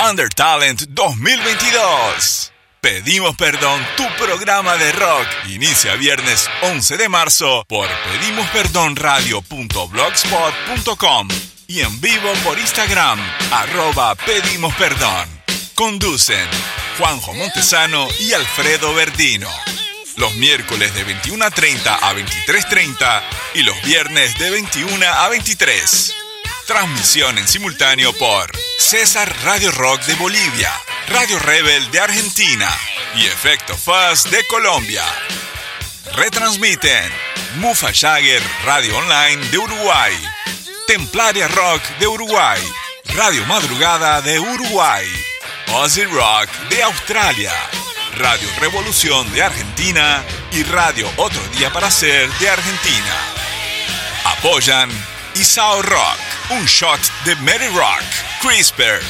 Under Talent 2022. Pedimos Perdón, tu programa de rock. Inicia viernes 11 de marzo por pedimosperdonradio.blogspot.com y en vivo por Instagram, arroba Pedimos Perdón. Conducen Juanjo Montesano y Alfredo Verdino. Los miércoles de 21 a 30 a 23.30 y los viernes de 21 a 23. Transmisión en simultáneo por César Radio Rock de Bolivia, Radio Rebel de Argentina y Efecto Fuzz de Colombia. Retransmiten Mufa Jagger Radio Online de Uruguay, Templaria Rock de Uruguay, Radio Madrugada de Uruguay, Ozzy Rock de Australia, Radio Revolución de Argentina y Radio Otro Día para Ser de Argentina. Apoyan Isao Rock, un shot de Mary Rock, CRISPR,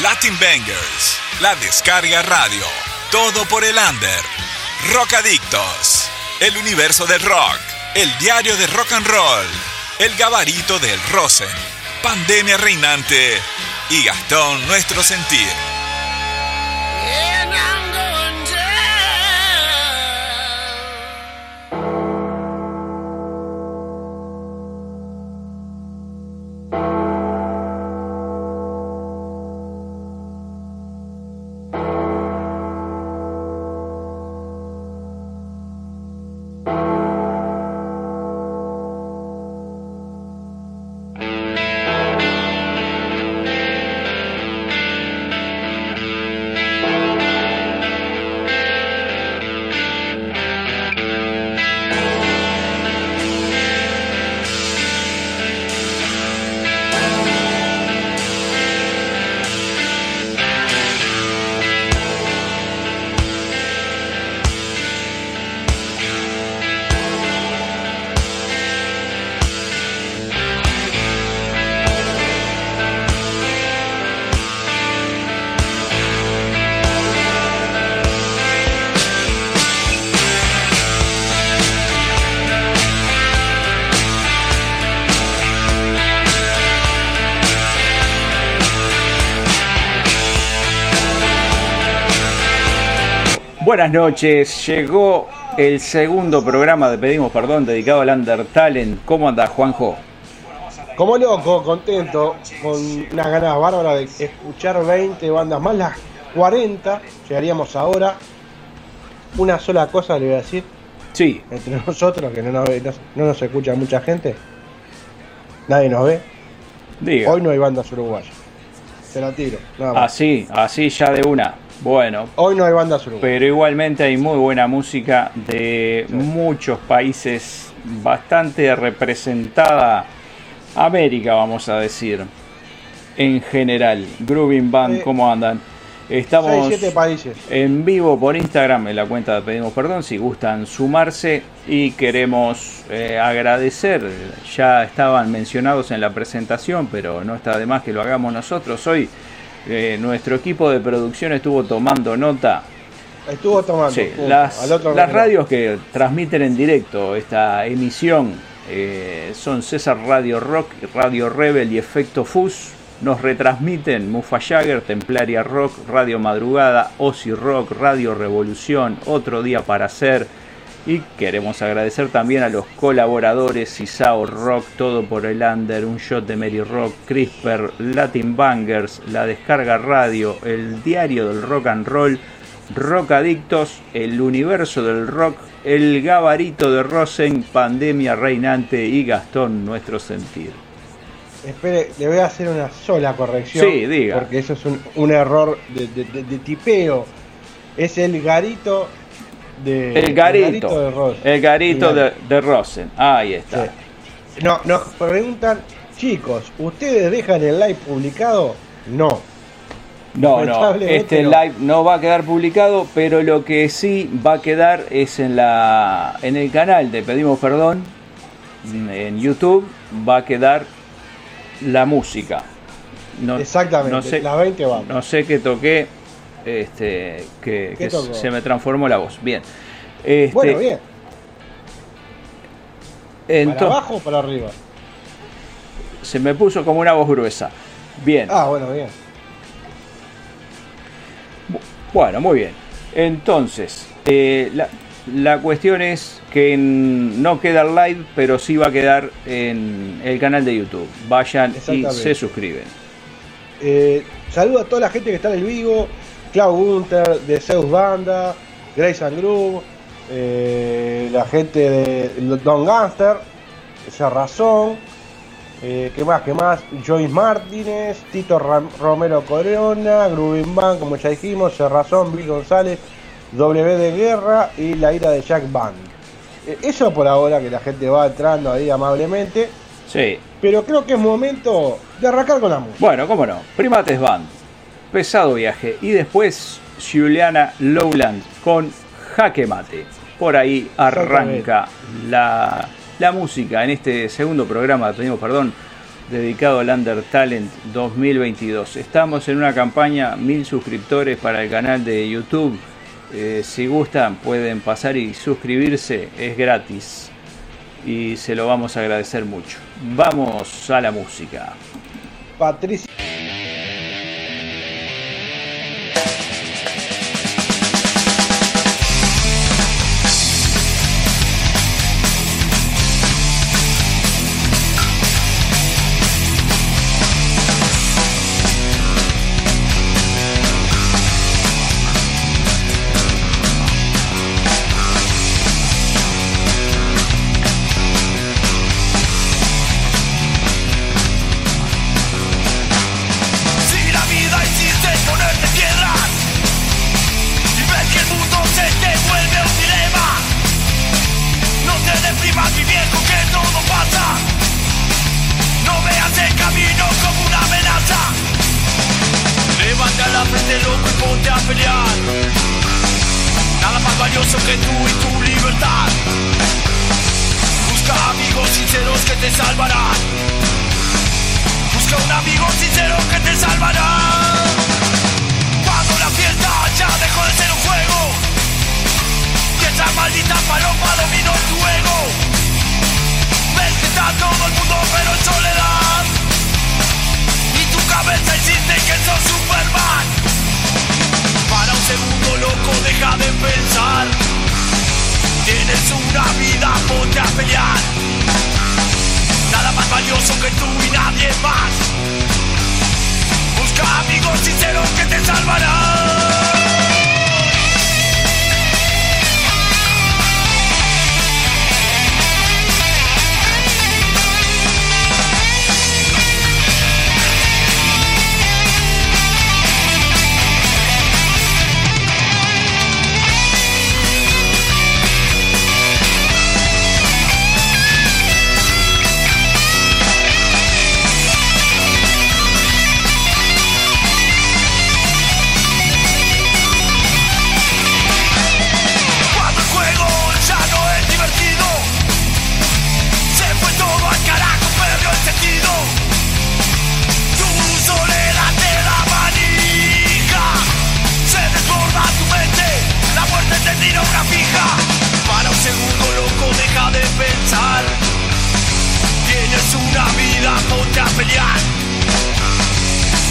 Latin Bangers, La Descarga Radio, todo por el under, Rock Adictos, El Universo del Rock, El Diario de Rock and Roll, El Gabarito del Rosen, Pandemia Reinante y Gastón Nuestro Sentir. Buenas noches, llegó el segundo programa de Pedimos Perdón dedicado al Under Talent. ¿Cómo anda Juanjo? Como loco, contento, con unas ganas bárbaras de escuchar 20 bandas más, las 40, llegaríamos ahora. Una sola cosa le voy a decir. Sí. Entre nosotros, que no nos, ve- no, no nos escucha mucha gente, nadie nos ve. Diga. Hoy no hay bandas uruguayas. Se la tiro. nada más. Así, así ya de una. Bueno, Hoy no hay bandas uruguayas. pero igualmente hay muy buena música de muchos países, bastante representada América, vamos a decir, en general. Grooving Band. ¿cómo andan? Estamos 6, 7 países. en vivo por Instagram en la cuenta de Pedimos Perdón si gustan sumarse y queremos eh, agradecer, ya estaban mencionados en la presentación, pero no está de más que lo hagamos nosotros. Hoy eh, nuestro equipo de producción estuvo tomando nota. Estuvo tomando. Sí, las, las radios que transmiten en directo esta emisión eh, son César Radio Rock, Radio Rebel y Efecto Fus. Nos retransmiten Mufa Jagger, Templaria Rock, Radio Madrugada, Ozzy Rock, Radio Revolución, Otro Día para Hacer. Y queremos agradecer también a los colaboradores Isao Rock, Todo por el Under, Un Shot de Mary Rock, CRISPR, Latin Bangers, La Descarga Radio, El Diario del Rock and Roll, Rock Adictos, El Universo del Rock, El Gabarito de Rosen, Pandemia Reinante y Gastón Nuestro Sentir. Espere, le voy a hacer una sola corrección. Sí, diga. Porque eso es un, un error de, de- de- de tipeo. Es el garito de. El Garito, de el Garito de, de Rosen, ahí está. Sí. No, nos preguntan, chicos, ¿ustedes dejan el live publicado? No. No, no, este no. live no va a quedar publicado, pero lo que sí va a quedar es en la en el canal de Pedimos Perdón en YouTube va a quedar la música. No, Exactamente, no sé, las 20 van. no sé qué toqué, este, que, se me transformó la voz. Bien. Este, Bueno, bien. ¿Para abajo o para arriba? se me puso como una voz gruesa. Bien. Ah, bueno, bien. Bueno, muy bien. Entonces, eh, la, cuestión es que no queda live, pero sí va a quedar en el canal de YouTube. Vayan y se suscriben. Eh, saludo a toda la gente que está en el vivo. Clau Gunter, de Zeus Banda, Grace and Groove, eh, la gente de Don Gangster, esa razón. Eh, ¿Qué más? ¿Qué más? Joyce Martínez, Tito Romero Corona, Grubin Band, como ya dijimos, Serrazón, Bill González, W de Guerra y la ira de Jack Band. Eh, eso por ahora que la gente va entrando ahí amablemente. Sí. Pero creo que es momento de arrancar con la música. Bueno, cómo no. Primates Band, Pesado Viaje y después Juliana Lowland con Jaque Mate. Por ahí arranca la la música en este segundo programa, tenemos perdón, dedicado al Under Talent 2022. Estamos en una campaña, mil suscriptores para el canal de YouTube. Eh, si gustan pueden pasar y suscribirse, es gratis y se lo vamos a agradecer mucho. Vamos a la música. Patricia. te salvará. Busca un amigo sincero que te salvará. Cuando la fiesta ya dejó de ser un juego, y esa maldita paloma dominó tu ego. Ves que está todo el mundo pero en soledad, y tu cabeza insiste que sos Superman. Para un segundo loco deja de pensar. Tienes una vida, ponte a pelear nada más valioso que tú y nadie más. Busca amigos sinceros que te salvarán. Para un segundo loco, deja de pensar. Tienes una vida contra pelear.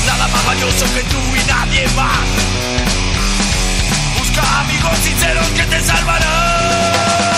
Nada más valioso que tú y nadie más. Busca amigos sinceros que te salvarán.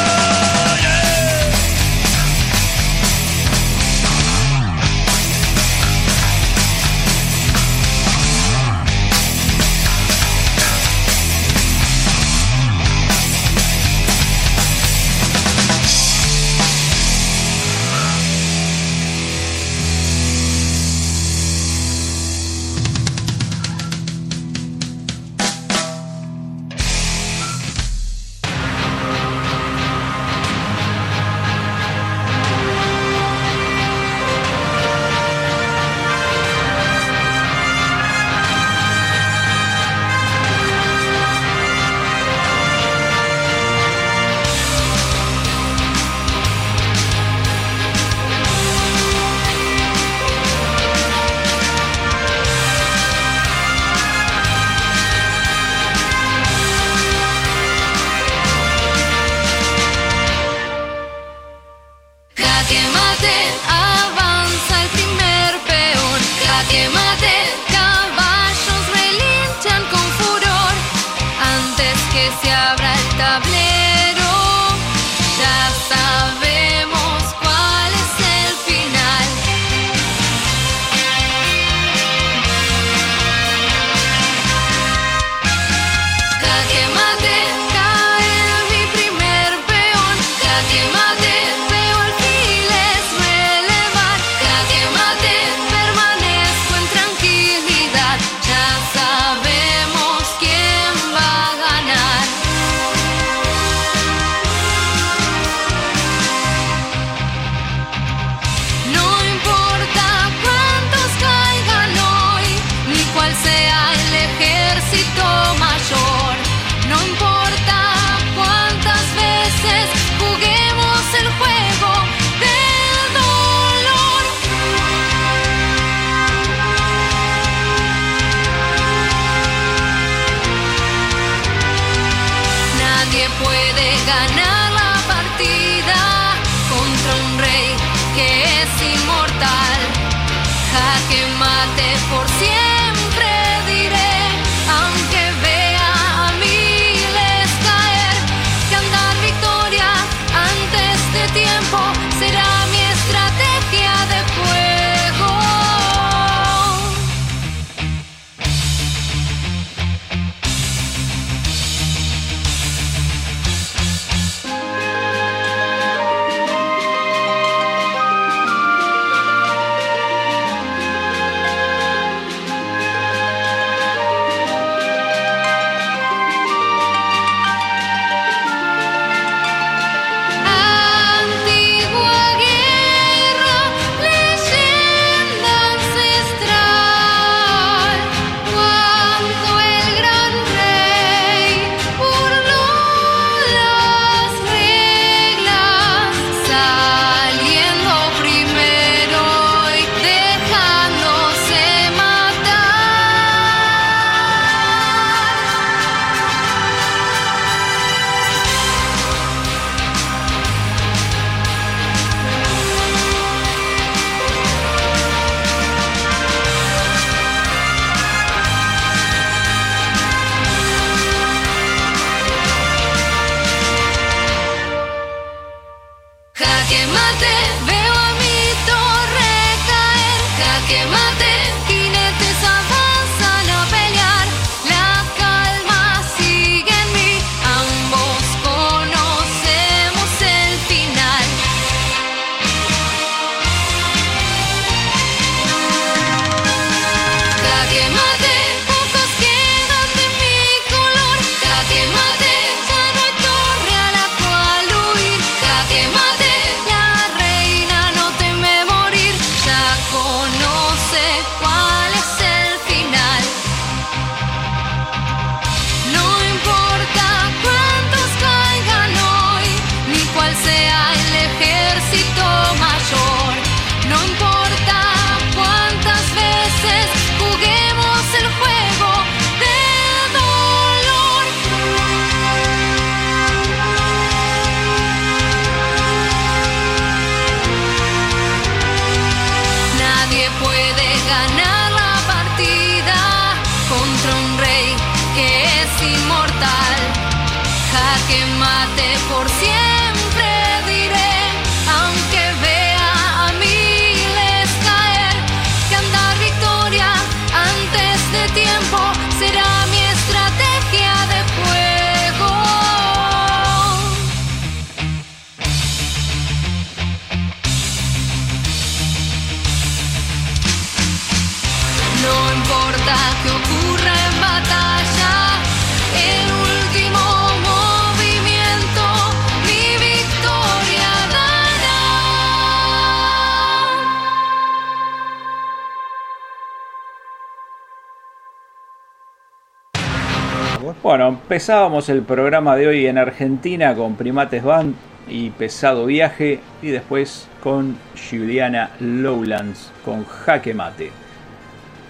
Bueno, empezábamos el programa de hoy en Argentina con Primates Band y Pesado Viaje y después con Juliana Lowlands con Jaque Mate.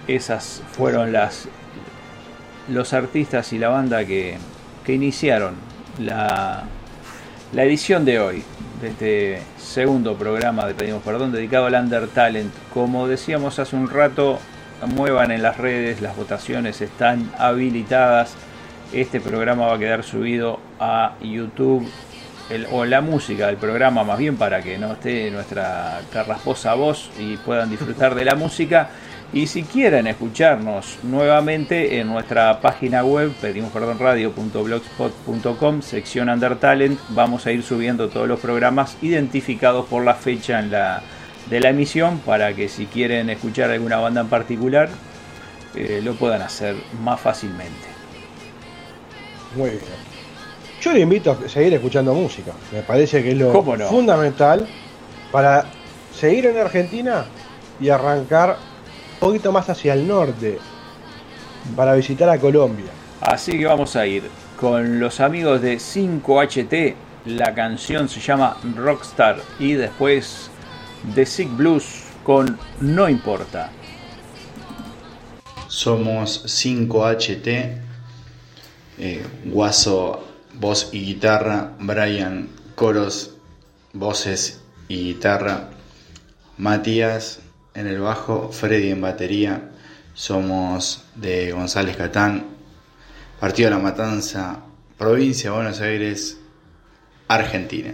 Esas fueron las los artistas y la banda que, que iniciaron la, la edición de hoy de este segundo programa de Pedimos Perdón dedicado al Under Talent. Como decíamos hace un rato, muevan en las redes, las votaciones están habilitadas este programa va a quedar subido a YouTube o la música del programa más bien para que no esté nuestra carrasposa voz y puedan disfrutar de la música. Y si quieren escucharnos nuevamente en nuestra página web, pedimos perdón radio.blogspot.com, sección Under Talent, vamos a ir subiendo todos los programas identificados por la fecha en la, de la emisión para que si quieren escuchar alguna banda en particular eh, lo puedan hacer más fácilmente. Muy bien. Yo le invito a seguir escuchando música. Me parece que es lo fundamental para seguir en Argentina y arrancar poquito más hacia el norte. para visitar a Colombia. Así que vamos a ir con los amigos de 5HT. La canción se llama Rockstar y después The Sick Blues con No Importa. Somos 5HT, eh, Guaso, voz y guitarra, Brian, coros, voces y guitarra, Matías en el bajo, Freddy en batería, somos de González Catán, Partido de la Matanza, provincia de Buenos Aires, Argentina.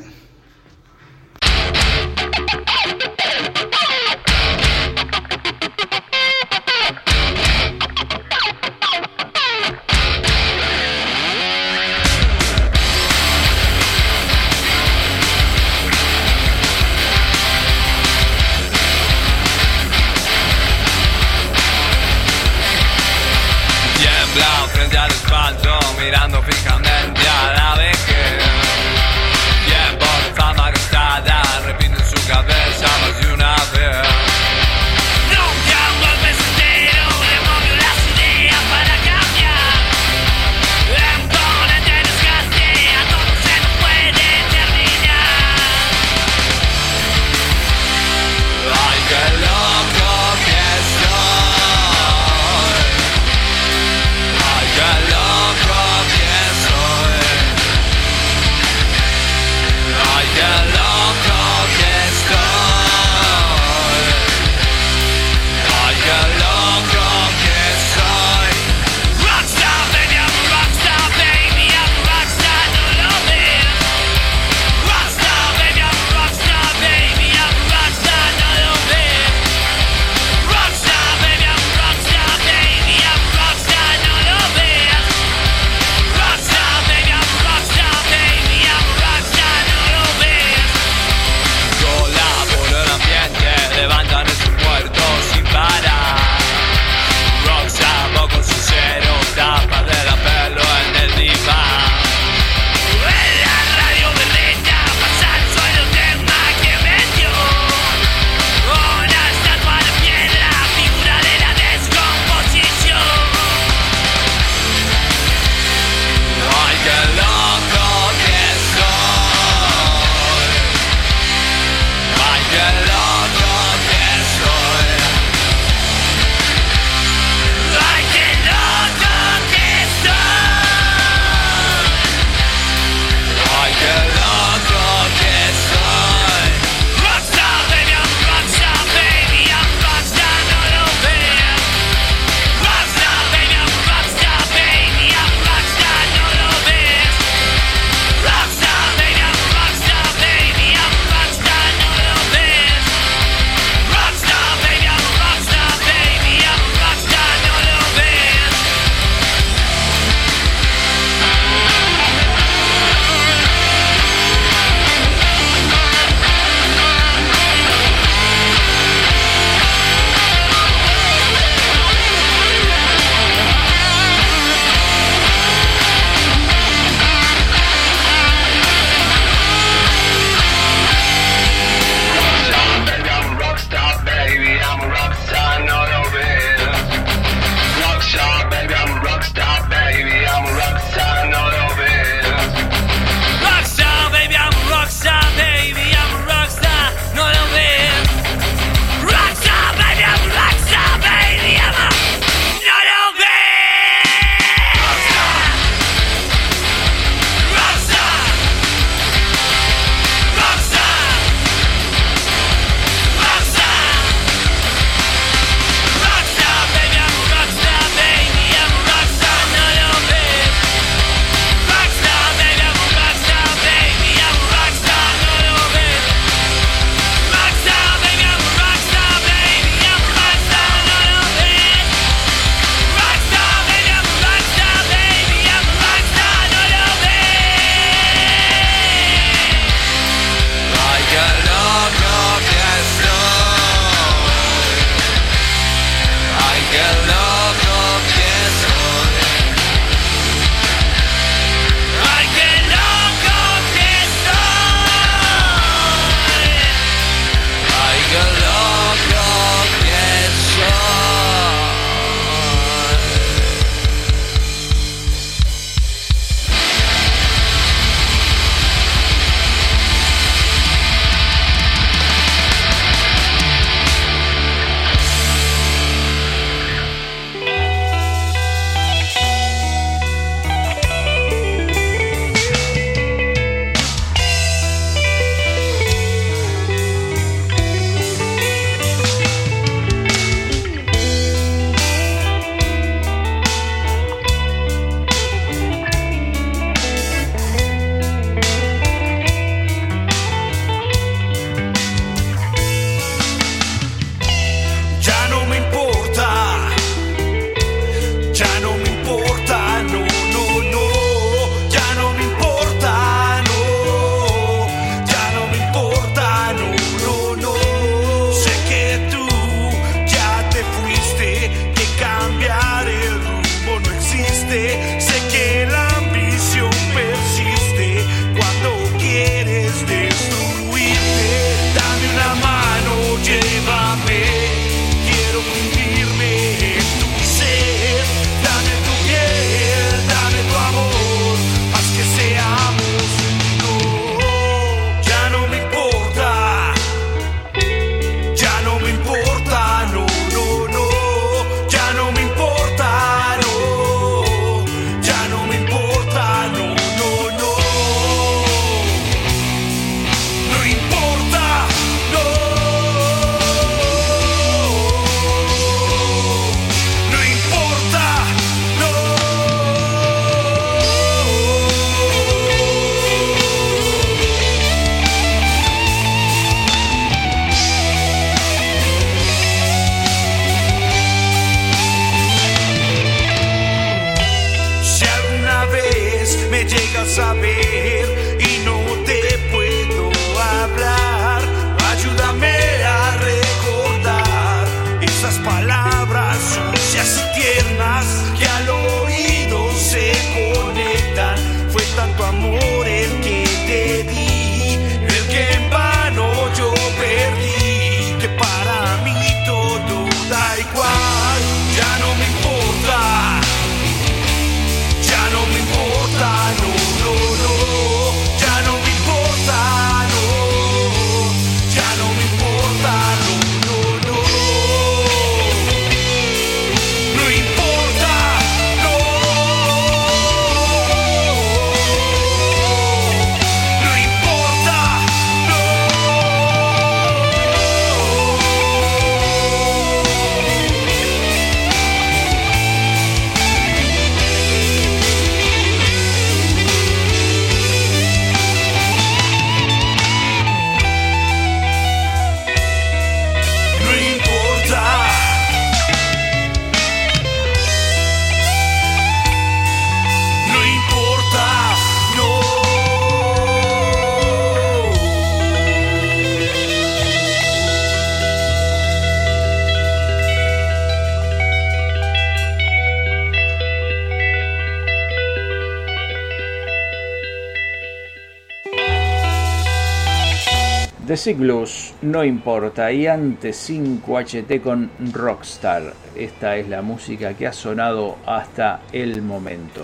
Blues, no importa, y antes 5HT con Rockstar. Esta es la música que ha sonado hasta el momento.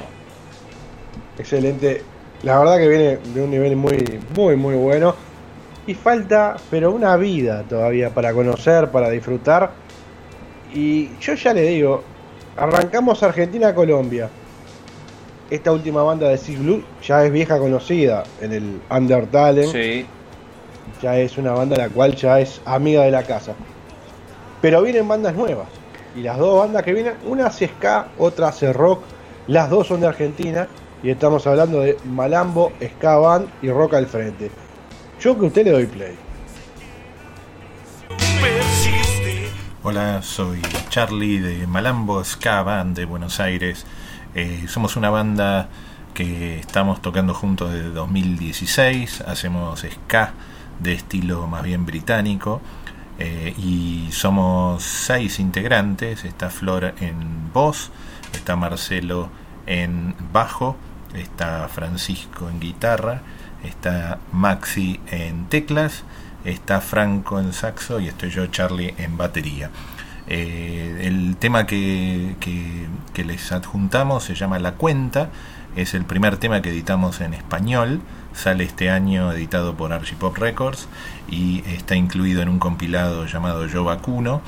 Excelente. La verdad que viene de un nivel muy, muy, muy bueno. Y falta, pero una vida todavía para conocer, para disfrutar. Y yo ya le digo, arrancamos Argentina-Colombia. Esta última banda de Six Blue ya es vieja conocida en el Undertale. Sí, Ya es una banda la cual ya es amiga de la casa. Pero vienen bandas nuevas. Y las dos bandas que vienen, una hace ska, otra hace rock. Las dos son de Argentina. Y estamos hablando de Malambo, Ska Band y Rock al Frente. Yo que a usted le doy play. Hola, soy Charlie de Malambo Ska Band de Buenos Aires. Eh, somos una banda que estamos tocando juntos desde 2016. Hacemos ska de estilo más bien británico. eh, y somos seis integrantes. Está Flor en voz, está Marcelo en bajo, está Francisco en guitarra, está Maxi en teclas, está Franco en saxo y estoy yo, Charlie, en batería. Eh, el tema que, que- que les adjuntamos se llama La Cuenta, es el primer tema que editamos en español, sale este año editado por Archipop Records y está incluido en un compilado llamado Yo Vacuno,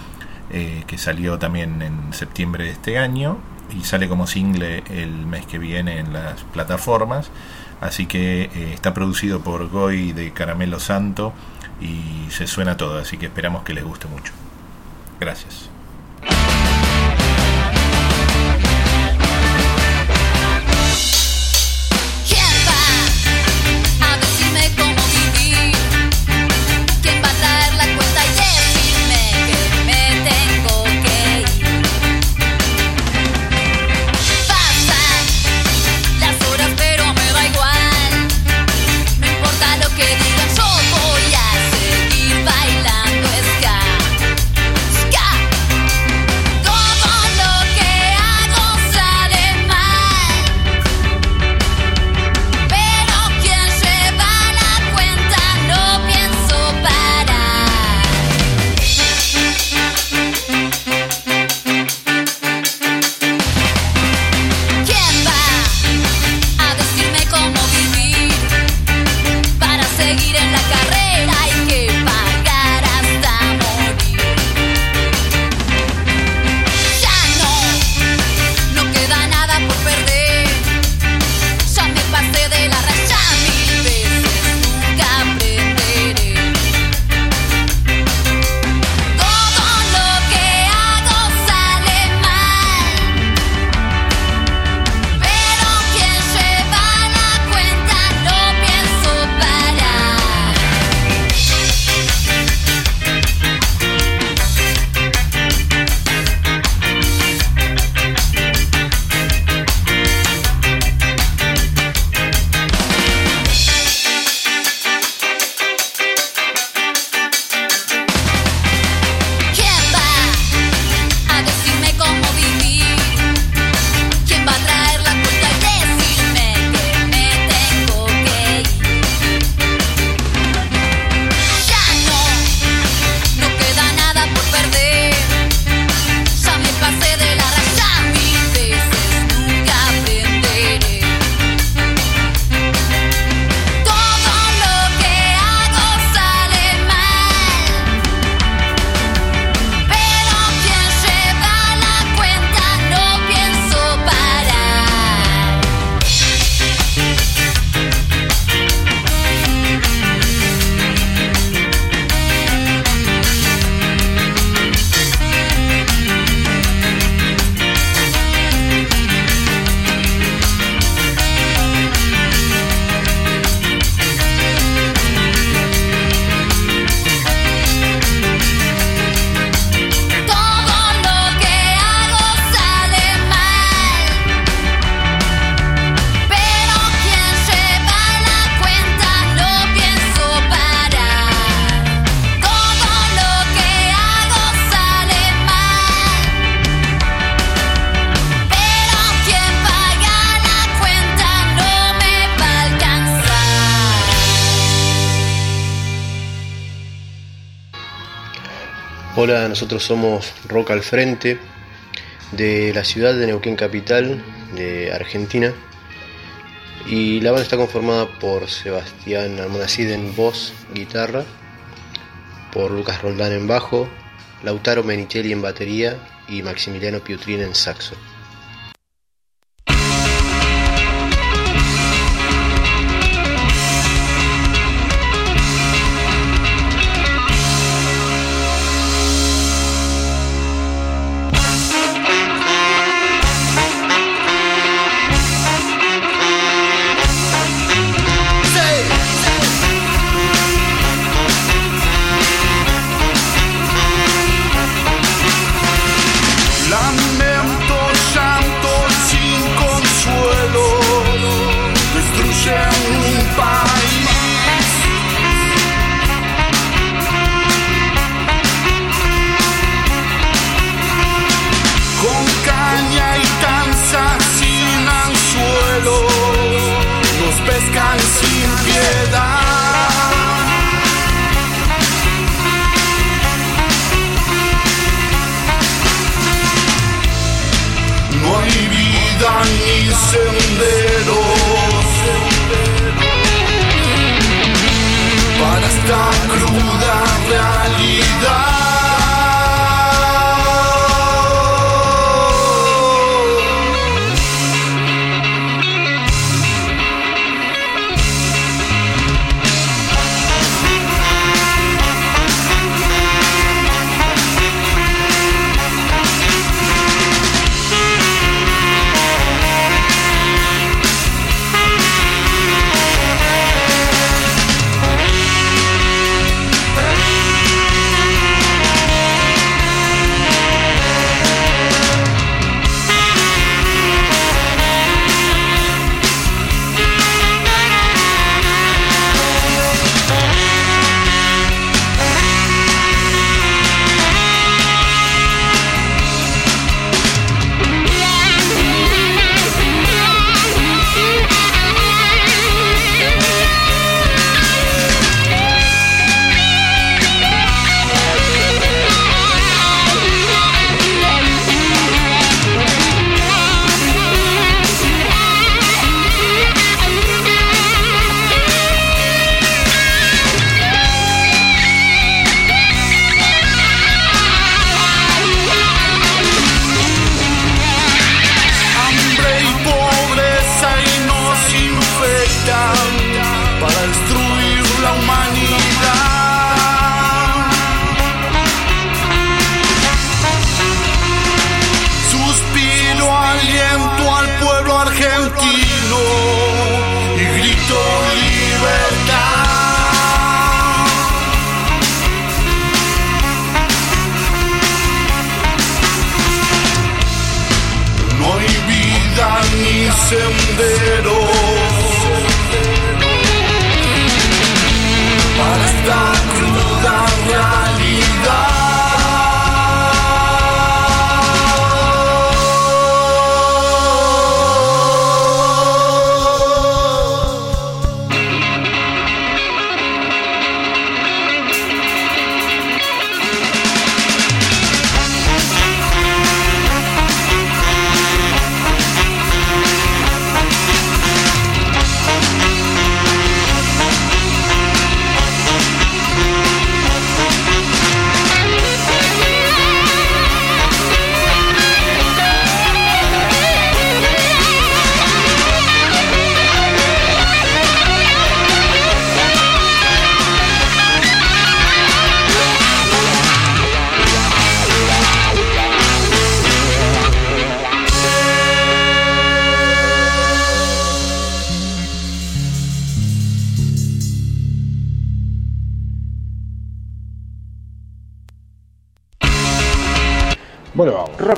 eh, que salió también en septiembre de este año y sale como single el mes que viene en las plataformas. Así que eh, está producido por Goy de Caramelo Santo y se suena todo, así que esperamos que les guste mucho. Gracias. Hola, nosotros somos Rock al Frente de la ciudad de Neuquén Capital, de Argentina. Y la banda está conformada por Sebastián Almonacid en voz, guitarra, por Lucas Roldán en bajo, Lautaro Menichelli en batería y Maximiliano Piutrin en saxo.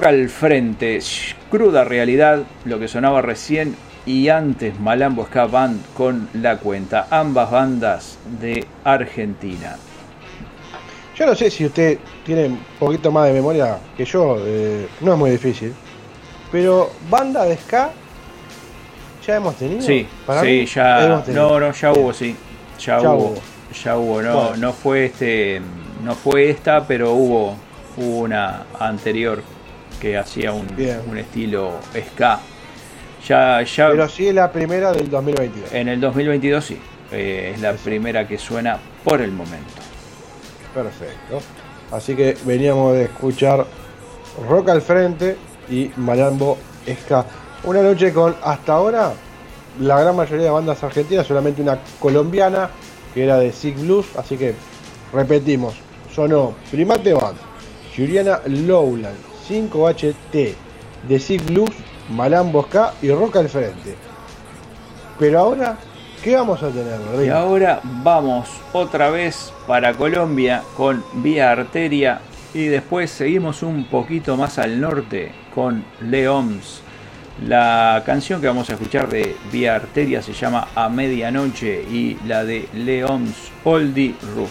Al frente, cruda realidad, lo que sonaba recién y antes Malambo Ska Band con La Cuenta, ambas bandas de Argentina. Yo no sé si usted tiene un poquito más de memoria que yo, eh, no es muy difícil. Pero banda de ska ya hemos tenido. Sí, Para sí, mí, ya. hemos tenido. No, no, ya hubo, sí. Ya, Ya hubo, hubo. Ya hubo, no, Bueno. no fue este. No fue esta, pero hubo hubo una anterior que hacía un, un estilo ska. Ya, ya Pero sí es la primera del 2022. en el 2022 sí, eh, es la primera que suena por el momento. Perfecto. Así que veníamos de escuchar Rock al Frente y Malambo Ska. Una noche con hasta ahora la gran mayoría de bandas argentinas, solamente una colombiana que era de Sick Blues. Así que repetimos: sonó Primate Band, Juliana Lowland, 5HT, de Sick Blues, Malambo Ska y Rock al Frente. Pero ahora, ¿qué vamos a tener, Y Rodrigo? ahora vamos otra vez para Colombia con Vía Arteria y después seguimos un poquito más al norte con Leoms. La canción que vamos a escuchar de Vía Arteria se llama A Medianoche y la de Leoms Oldie Roof.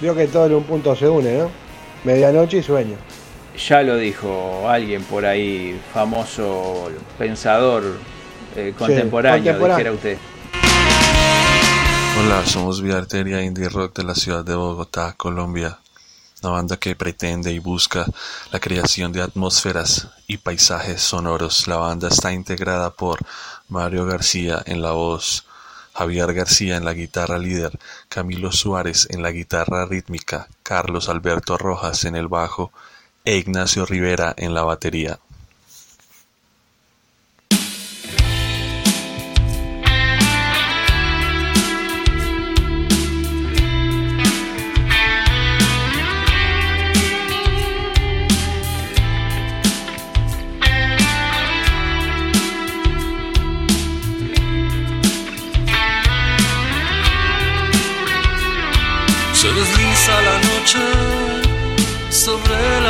Veo que todo en un punto se une, ¿no? Medianoche y sueño. Ya lo dijo alguien por ahí, famoso pensador eh, contemporáneo, contemporáneo. dijera usted. Hola, somos Vía Arteria Indie Rock de la ciudad de Bogotá, Colombia. Una banda que pretende y busca la creación de atmósferas y paisajes sonoros. La banda está integrada por Mario García en la voz, Javier García en la guitarra líder, Camilo Suárez en la guitarra rítmica, Carlos Alberto Rojas en el bajo e Ignacio Rivera en la batería.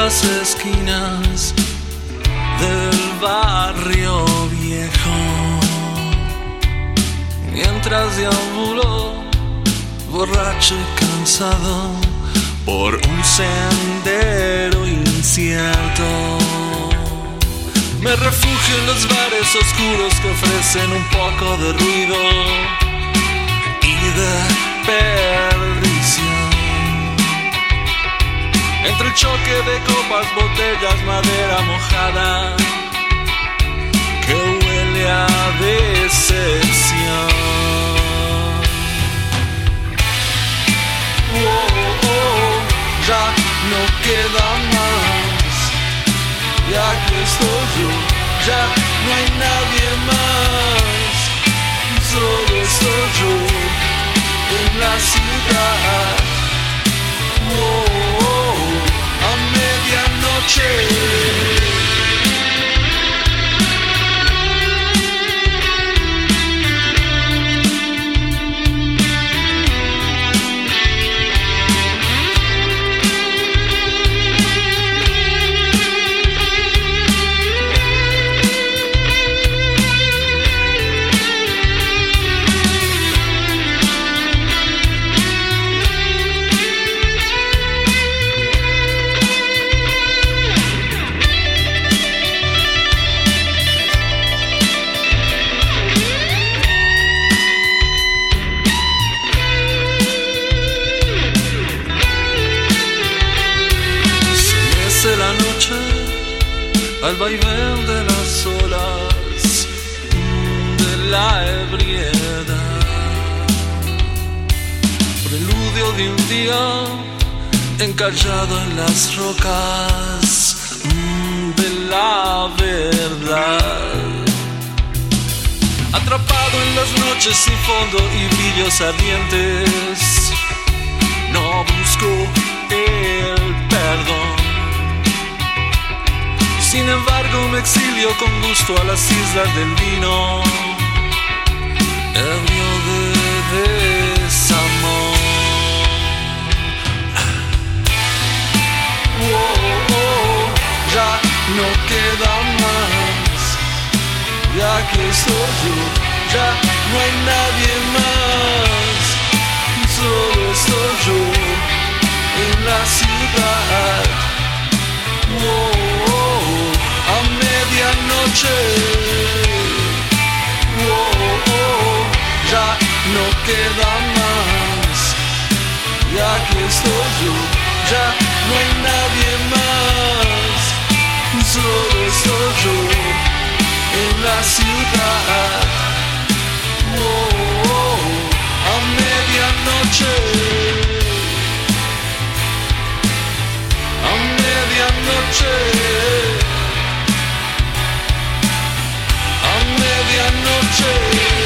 Las esquinas del barrio viejo. Mientras deambulo, borracho y cansado, por un sendero incierto. Me refugio en los bares oscuros que ofrecen un poco de ruido y de perdición. Entre el choque de copas, botellas, madera mojada, que huele a decepción. Oh, oh, ya no queda más, ya que estoy yo, ya no hay nadie más, solo estoy yo en la ciudad. Oh, oh, a medianoche. Al vaivén de las olas de la ebriedad. Preludio de un día encallado en las rocas mm, de la verdad. Atrapado en las noches sin fondo y brillos ardientes, no busco el perdón. Sin embargo, me exilio con gusto a las islas del vino, ebrio de desamor. Oh, oh, ya no queda más, ya que soy yo, ya no hay nadie más, solo estoy yo en la ciudad. Medianoche. Oh, oh, ya no queda más, ya que estoy yo, ya no hay nadie más. Solo estoy yo en la ciudad. Oh, oh, a medianoche. A medianoche. Medianoche. A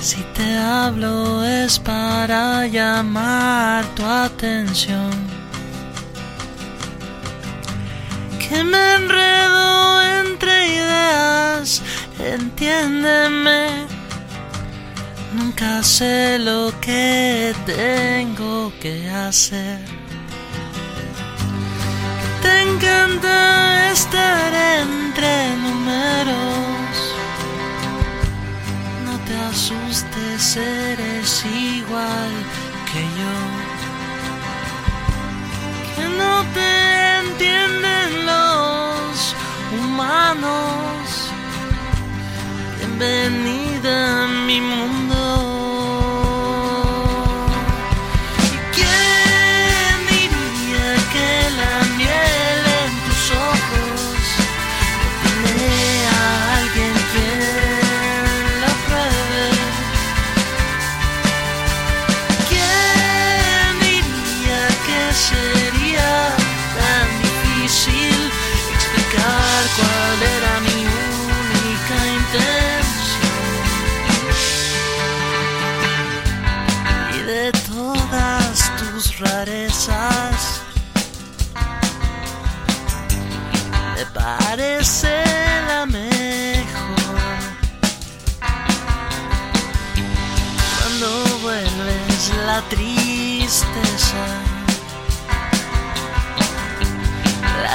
Si te hablo es para llamar tu atención. Que me enredo entre ideas, entiéndeme. Nunca sé lo que tengo que hacer. Te encanta estar entre números. Asustes, eres igual que yo. Que no te entienden los humanos. Bienvenida a mi mundo.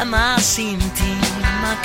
La más íntima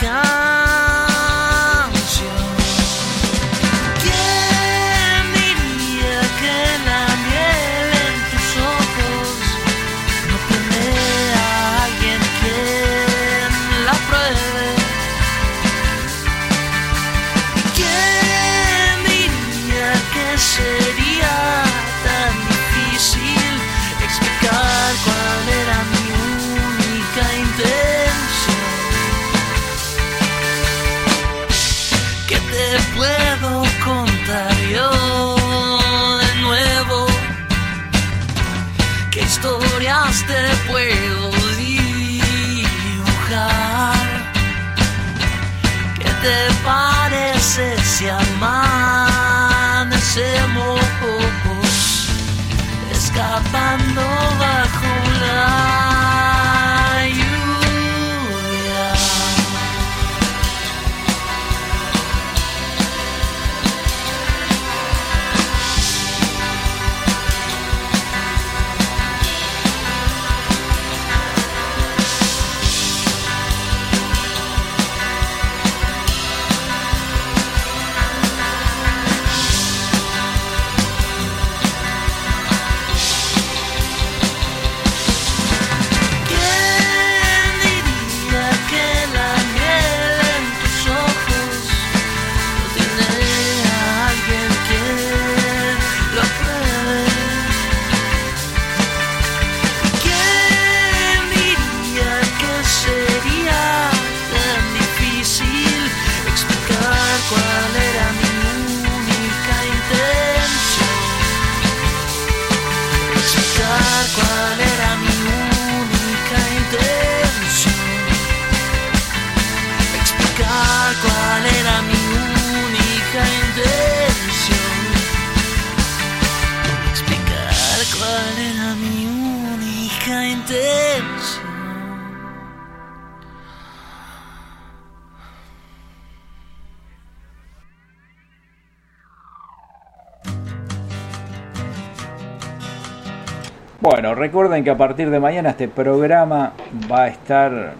recuerden que a partir de mañana este programa va a estar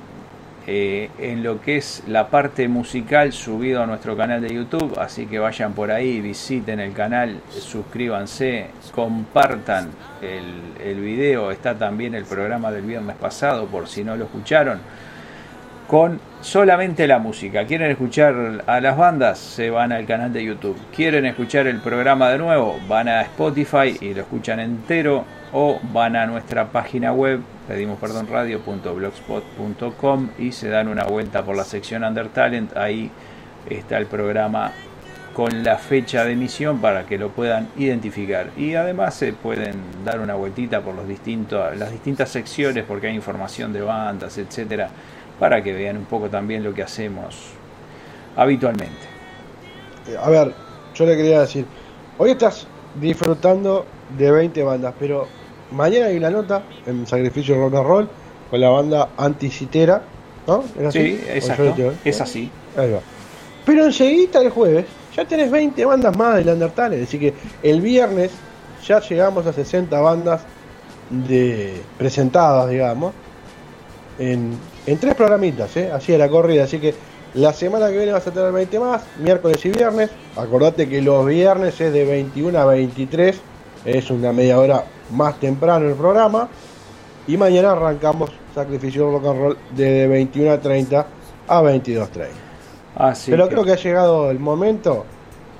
eh, en lo que es la parte musical subido a nuestro canal de YouTube, así que vayan por ahí, visiten el canal, suscríbanse, compartan el, el video, está también el programa del viernes pasado por si no lo escucharon, con solamente la música. ¿Quieren escuchar a las bandas? Se van al canal de YouTube. ¿Quieren escuchar el programa de nuevo? Van a Spotify y lo escuchan entero o van a nuestra página web pedimos perdón radio.blogspot.com y se dan una vuelta por la sección Under Talent. Ahí está el programa con la fecha de emisión para que lo puedan identificar. Y además se pueden dar una vueltita por los distintos las distintas secciones porque hay información de bandas etcétera para que vean un poco también lo que hacemos habitualmente. Eh, A ver, yo le quería decir, hoy estás disfrutando de 20 bandas, pero mañana hay una nota en Sacrificio Rock and Roll con la banda Anticitera, ¿no? ¿Es así? sí ¿O yo exacto es así Ahí va. Pero enseguida el jueves ya tenés 20 bandas más del Undertale, es decir que el viernes ya llegamos a 60 bandas de presentadas, digamos, en, en tres programitas, ¿eh? así a la corrida, así que la semana que viene vas a tener 20 más, miércoles y viernes, acordate que los viernes es de 21 a 23, es una media hora más temprano el programa, y mañana arrancamos Sacrificio Rock and Roll de 21 a 30 a 22.30. Así Pero que- creo que ha llegado el momento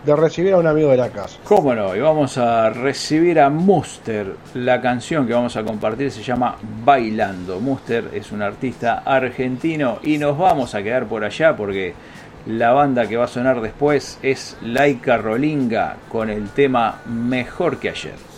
de recibir a un amigo de la casa. Cómo no, y vamos a recibir a Muster. La canción que vamos a compartir se llama Bailando. Muster es un artista argentino y nos vamos a quedar por allá porque la banda que va a sonar después es Laika Rolinga con el tema Mejor que ayer.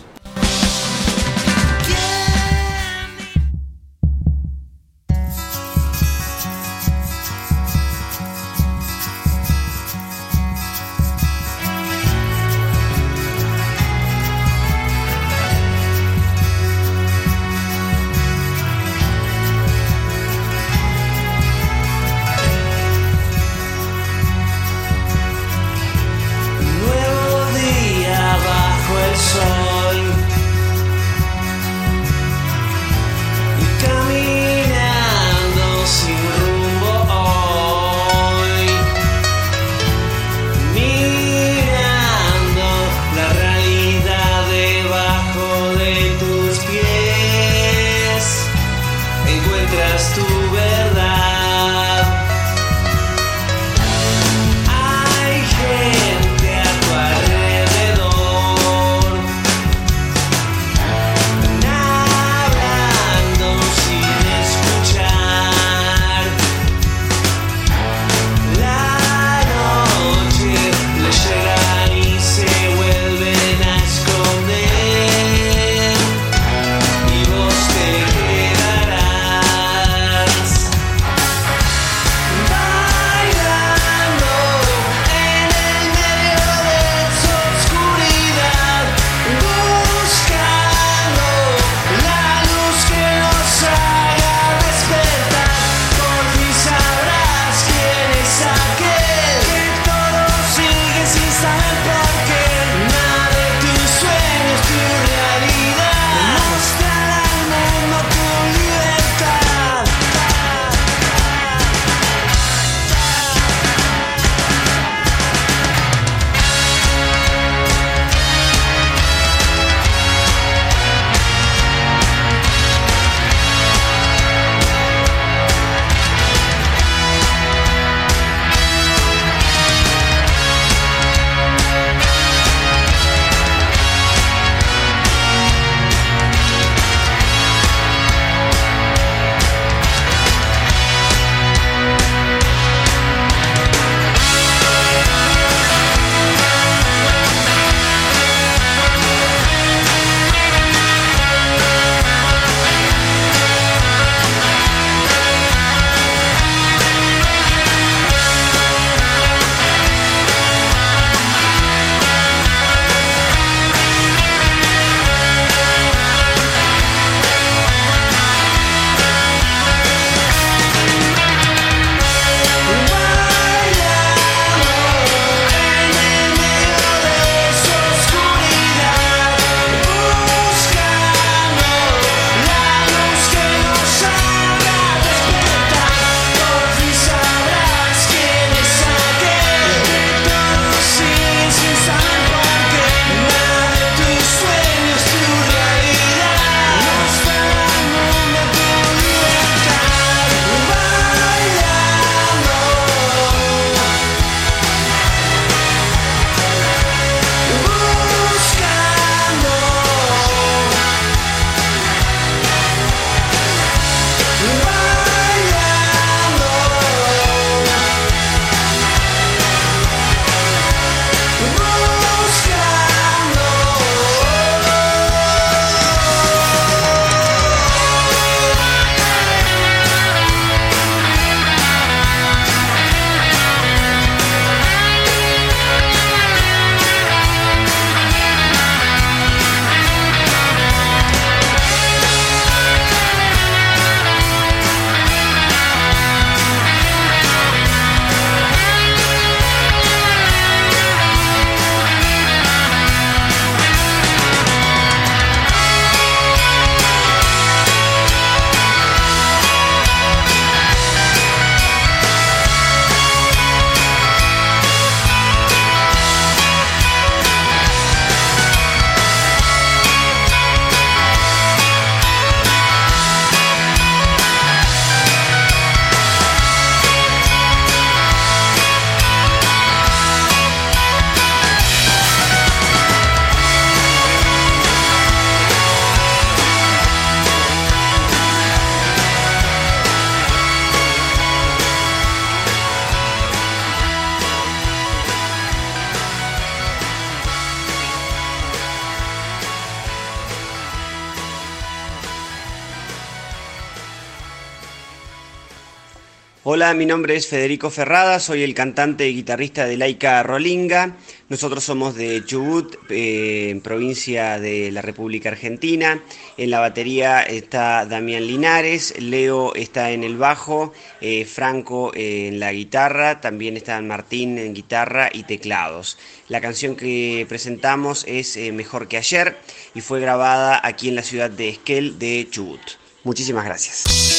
Mi nombre es Federico Ferrada, soy el cantante y guitarrista de Laica Rolinga. Nosotros somos de Chubut, eh, provincia de la República Argentina. En la batería está Damián Linares, Leo está en el bajo, eh, Franco en la guitarra, también está Martín en guitarra y teclados. La canción que presentamos es eh, Mejor que ayer y fue grabada aquí en la ciudad de Esquel de Chubut. Muchísimas gracias.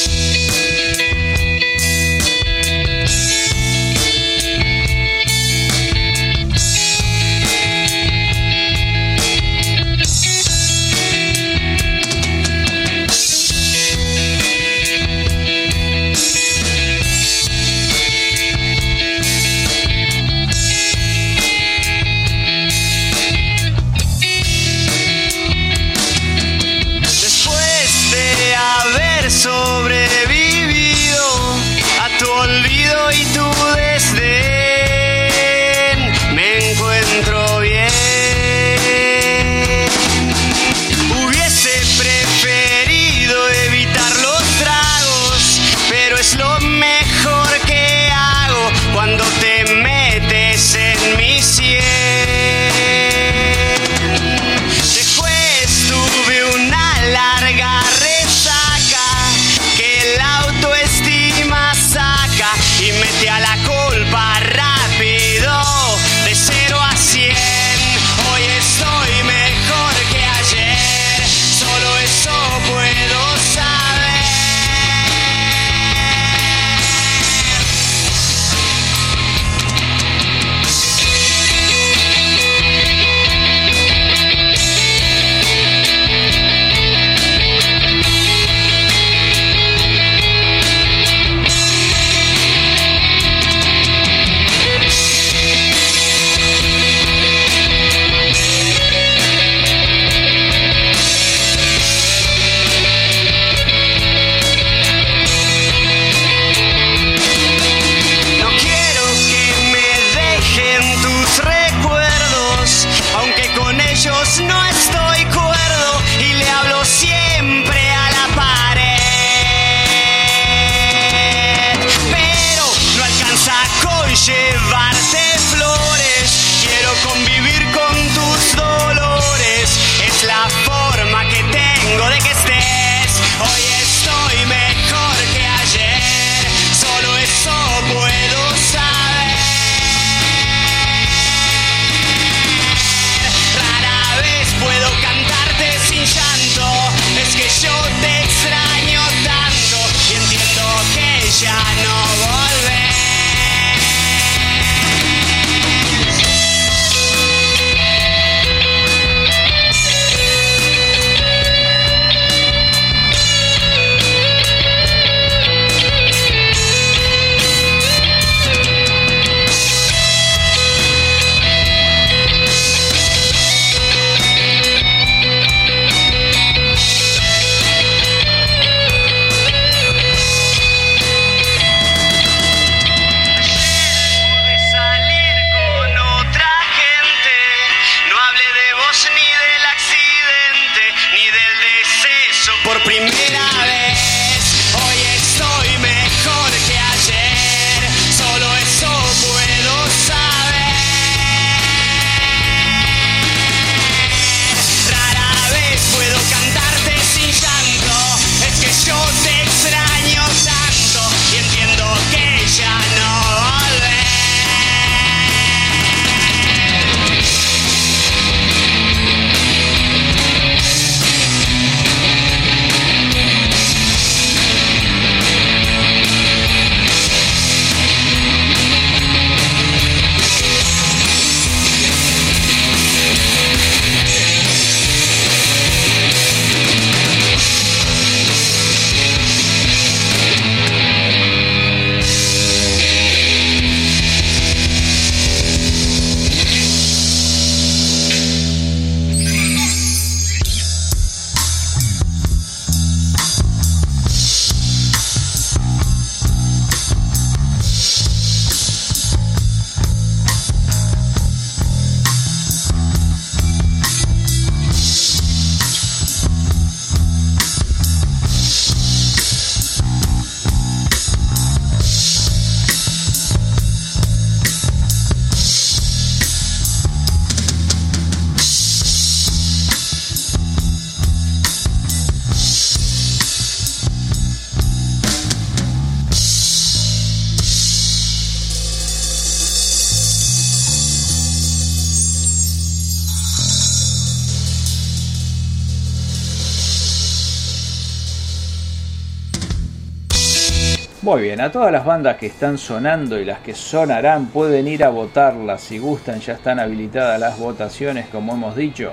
Muy bien, a todas las bandas que están sonando y las que sonarán pueden ir a votarlas si gustan, ya están habilitadas las votaciones como hemos dicho.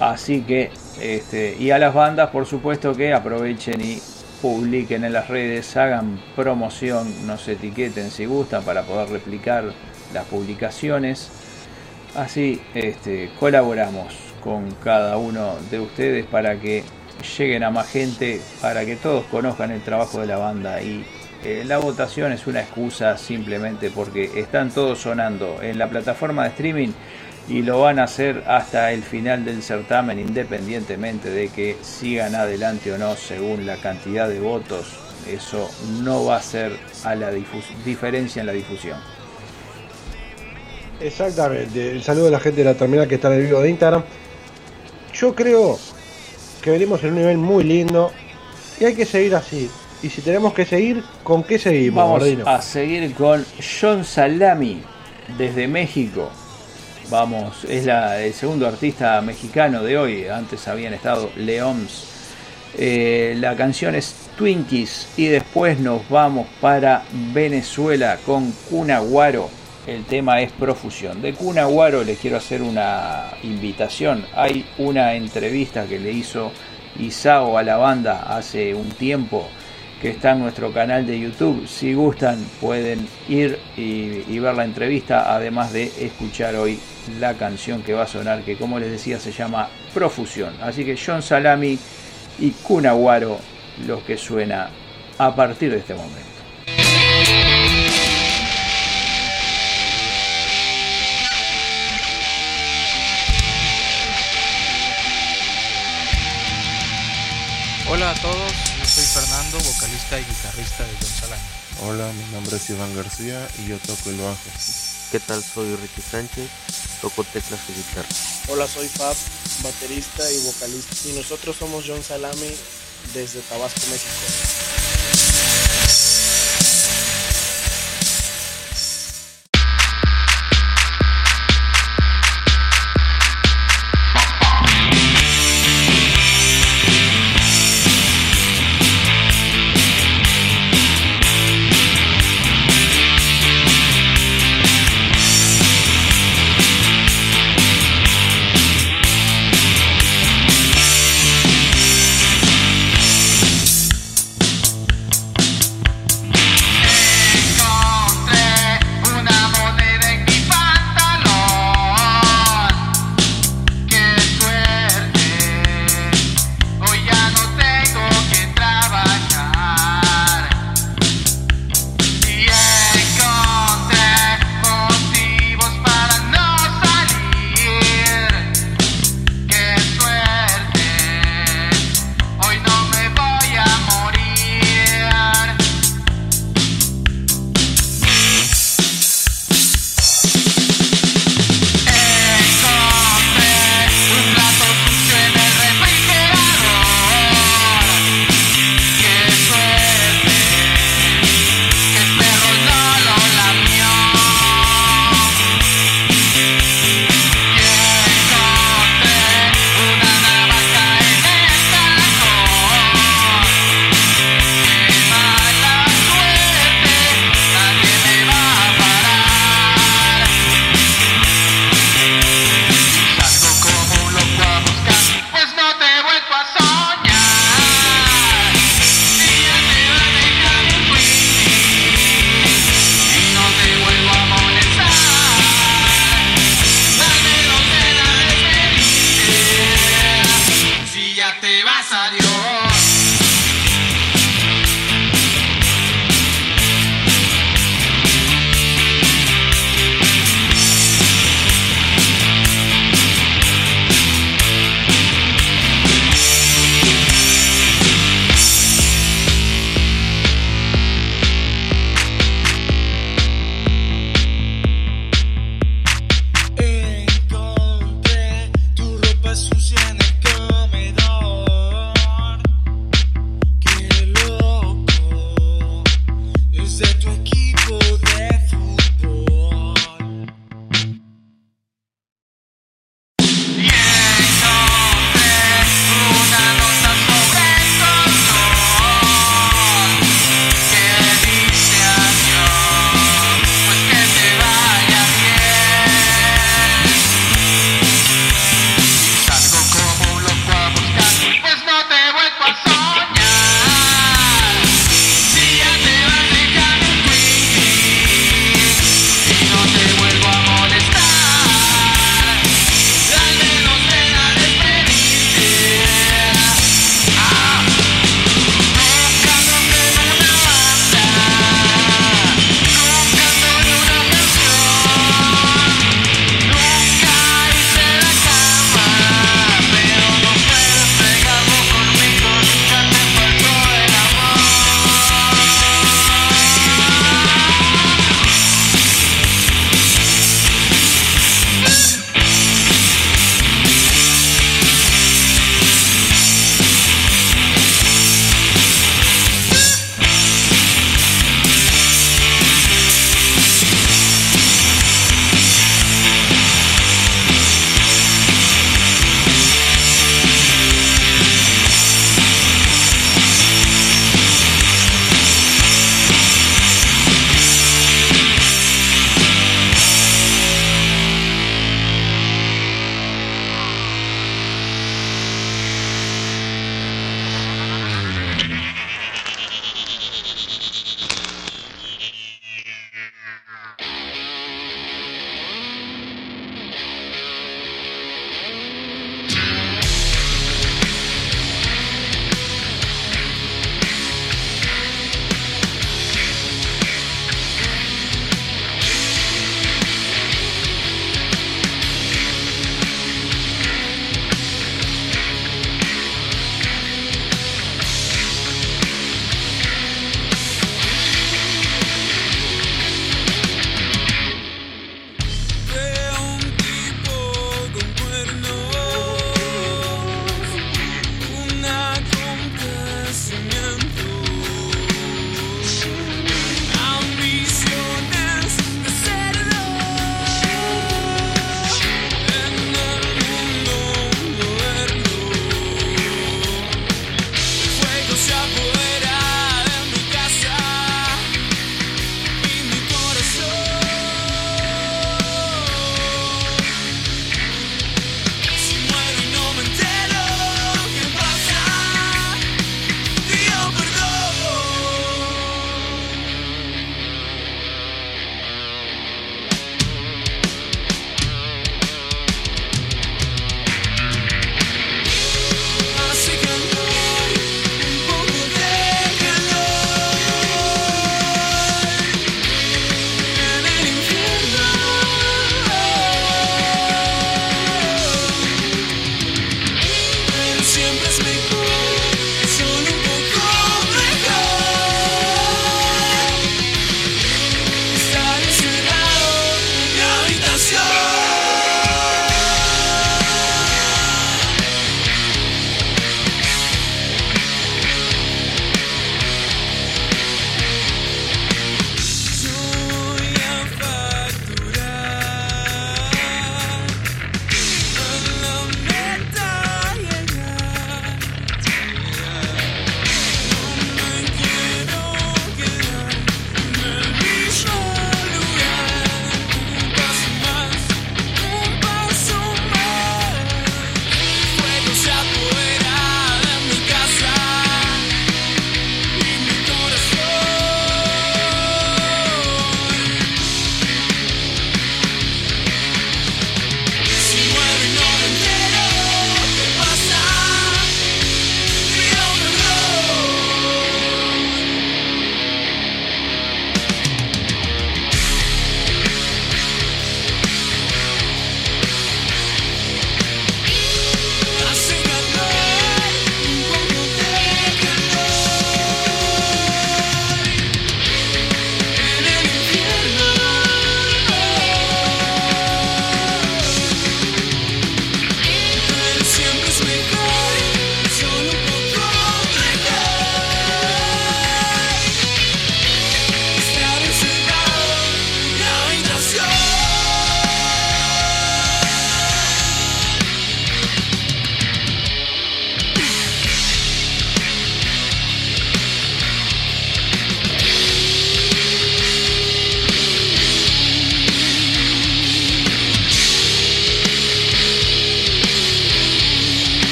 Así que, este, y a las bandas por supuesto que aprovechen y publiquen en las redes, hagan promoción, nos etiqueten si gustan para poder replicar las publicaciones. Así este, colaboramos con cada uno de ustedes para que lleguen a más gente, para que todos conozcan el trabajo de la banda y eh, la votación es una excusa simplemente porque están todos sonando en la plataforma de streaming y lo van a hacer hasta el final del certamen independientemente de que sigan adelante o no según la cantidad de votos. Eso no va a ser a la diferencia en la difusión. Exactamente. El saludo a la gente de la terminal que está en el vivo de Instagram. Yo creo que venimos en un nivel muy lindo y hay que seguir así. Y si tenemos que seguir, ¿con qué seguimos, Vamos a seguir con John Salami desde México. Vamos, es la- el segundo artista mexicano de hoy. Antes habían estado Leoms. Eh, la canción es Twinkies y después nos vamos para Venezuela con Cunaguaro. El tema es Profusión. De Cunaguaro les quiero hacer una invitación. Hay una entrevista que le hizo Isao a la banda hace un tiempo que está en nuestro canal de YouTube. Si gustan pueden ir y, ver la entrevista, además de escuchar hoy la canción que va a sonar, que como les decía se llama Profusión. Así que John Salami y Kunaguaro, lo que suena a partir de este momento. Hola a todos, Fernando, vocalista y guitarrista de John Salami. Hola, mi nombre es Iván García y yo toco el bajo. ¿Qué tal? Soy Ricky Sánchez, toco teclas y guitarra. Hola, soy Fab, baterista y vocalista. Y nosotros somos John Salami desde Tabasco, México.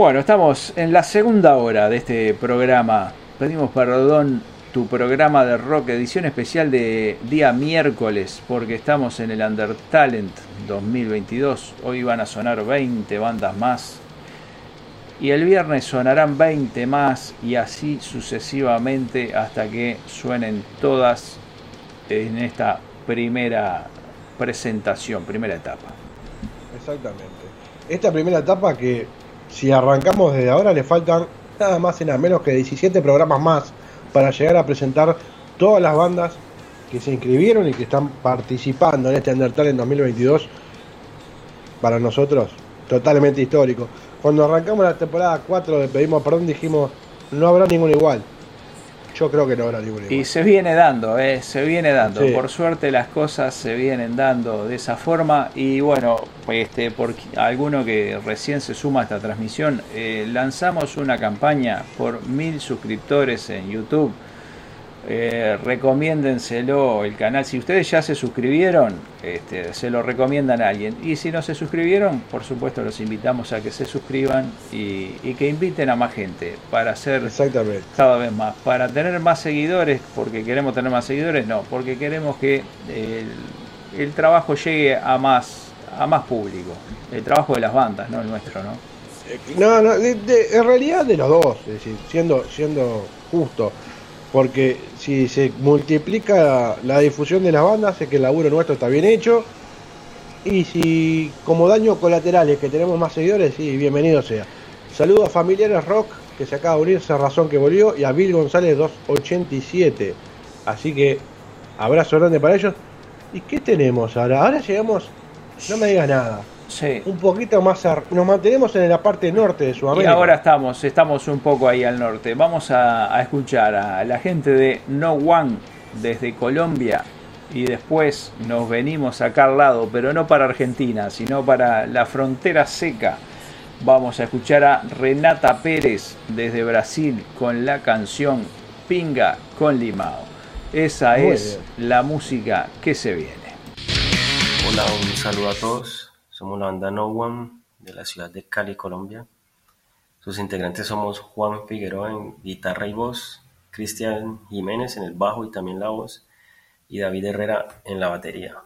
Bueno, estamos en la segunda hora de este programa. Pedimos perdón, tu programa de rock, edición especial de día miércoles, porque estamos en el Undertalent 2022. Hoy van a sonar 20 bandas más. Y el viernes sonarán 20 más y así sucesivamente hasta que suenen todas en esta primera presentación, primera etapa. Exactamente. Esta primera etapa que si arrancamos desde ahora le faltan nada más y nada menos que 17 programas más para llegar a presentar todas las bandas que se inscribieron y que están participando en este Undertale en 2022. Para nosotros, totalmente histórico. Cuando arrancamos la temporada 4 de Pedimos Perdón dijimos, no habrá ningún igual. Yo creo que no habrá ningún. Y se viene dando, eh, se viene dando. Sí. Por suerte las cosas se vienen dando de esa forma. Y bueno, este, por alguno que recién se suma a esta transmisión, eh, lanzamos una campaña por mil suscriptores en YouTube. Eh, recomiéndenselo el canal. Si ustedes ya se suscribieron, este, se lo recomiendan a alguien. Y si no se suscribieron, por supuesto los invitamos a que se suscriban y, y que inviten a más gente para hacer Exactamente. cada vez más. Para tener más seguidores, porque queremos tener más seguidores, no, porque queremos que el, el trabajo llegue a más, a más público. El trabajo de las bandas, no el nuestro, ¿no? No, no, de- de- en realidad de los dos, es decir, siendo, siendo justo. Porque si se multiplica la difusión de las bandas, es que el laburo nuestro está bien hecho. Y si como daño colaterales que tenemos más seguidores, sí, bienvenido sea. Saludos a Familiares Rock, que se acaba de unirse a Razón que volvió, y a Bill González 287. Así que abrazo grande para ellos. ¿Y qué tenemos ahora? Ahora llegamos, no me digas nada. Sí. Un poquito más, ar- nos mantenemos en la parte norte de Y Sudamérica. ahora estamos, estamos un poco ahí al norte. Vamos a, a escuchar a la gente de No One desde Colombia y después nos venimos acá al lado, pero no para Argentina, sino para la frontera seca. Vamos a escuchar a Renata Pérez desde Brasil con la canción Pinga con Limao. Esa Muy es la música que se viene. Hola, un saludo a todos. Somos la banda No One de la ciudad de Cali, Colombia. Sus integrantes somos Juan Figueroa en guitarra y voz, Cristian Jiménez en el bajo y también la voz, y David Herrera en la batería.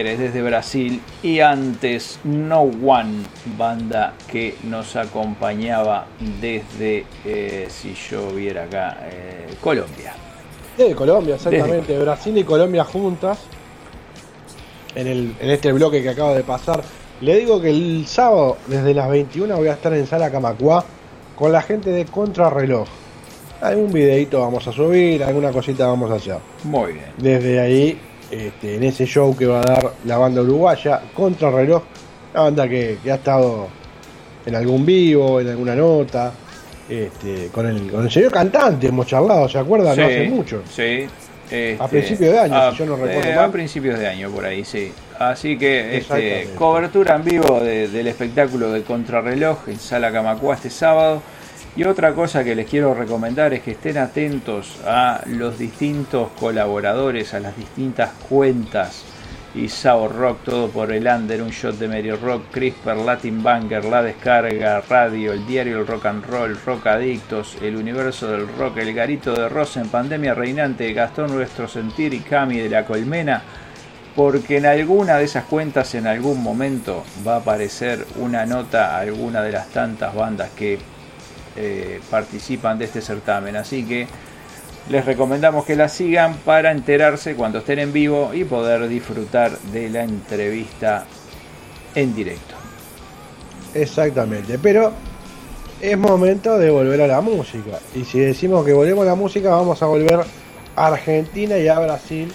Pérez desde Brasil y antes No One, banda que nos acompañaba desde, eh, si yo viera acá, eh, Colombia. Desde Colombia, exactamente. Brasil y Colombia juntas. En, el, en este bloque que acaba de pasar. Le digo que el sábado, desde las 21, voy a estar en Sala Camacuá con la gente de Contrarreloj. Algún videito vamos a subir, alguna cosita vamos a hacer. Muy bien. Desde ahí, este, en ese show que va a dar la banda uruguaya, Contrarreloj, la banda que, que ha estado en algún vivo, en alguna nota. Este, con, el, con el señor cantante hemos charlado, ¿se acuerdan? Sí, no hace mucho. Sí. este, A principios de año, a- si yo no recuerdo eh, mal. A principios de año, por ahí, sí. Así que este, cobertura en vivo de- del espectáculo de Contrarreloj en Sala Camacua este sábado. Y otra cosa que les quiero recomendar es que estén atentos a los distintos colaboradores, a las distintas cuentas. Isao Rock, todo por el under, un shot de medio rock, CRISPR, Latin Banker, La Descarga, Radio, el diario El Rock and Roll, Rock Adictos, El Universo del Rock, El Garito de Rosa en Pandemia Reinante, Gastón Nuestro Sentir y Cami de la Colmena, porque en alguna de esas cuentas en algún momento va a aparecer una nota a alguna de las tantas bandas que eh, participan de este certamen. Así que les recomendamos que la sigan para enterarse cuando estén en vivo y poder disfrutar de la entrevista en directo. Exactamente, pero es momento de volver a la música. Y si decimos que volvemos a la música, vamos a volver a Argentina y a Brasil.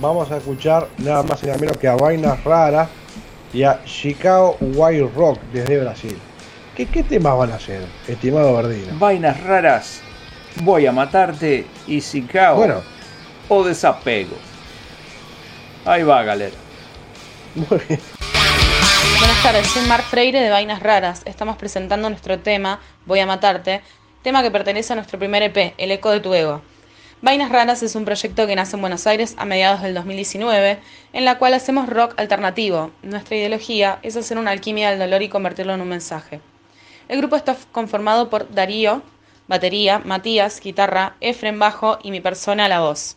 Vamos a escuchar nada más y nada menos que a Vainas Raras y a Chicago Wild Rock desde Brasil. ¿Qué, qué temas van a hacer, estimado Verdino? Vainas raras, voy a matarte y si cao Bueno. o desapego. Ahí va, galera. Buenas tardes, soy Marc Freire de Vainas Raras. Estamos presentando nuestro tema, Voy a matarte, tema que pertenece a nuestro primer EP, El eco de tu ego. Vainas Raras es un proyecto que nace en Buenos Aires a mediados del 2019, en la cual hacemos rock alternativo. Nuestra ideología es hacer una alquimia del dolor y convertirlo en un mensaje. El grupo está conformado por Darío, batería, Matías, guitarra, Efren, bajo y mi persona, la voz.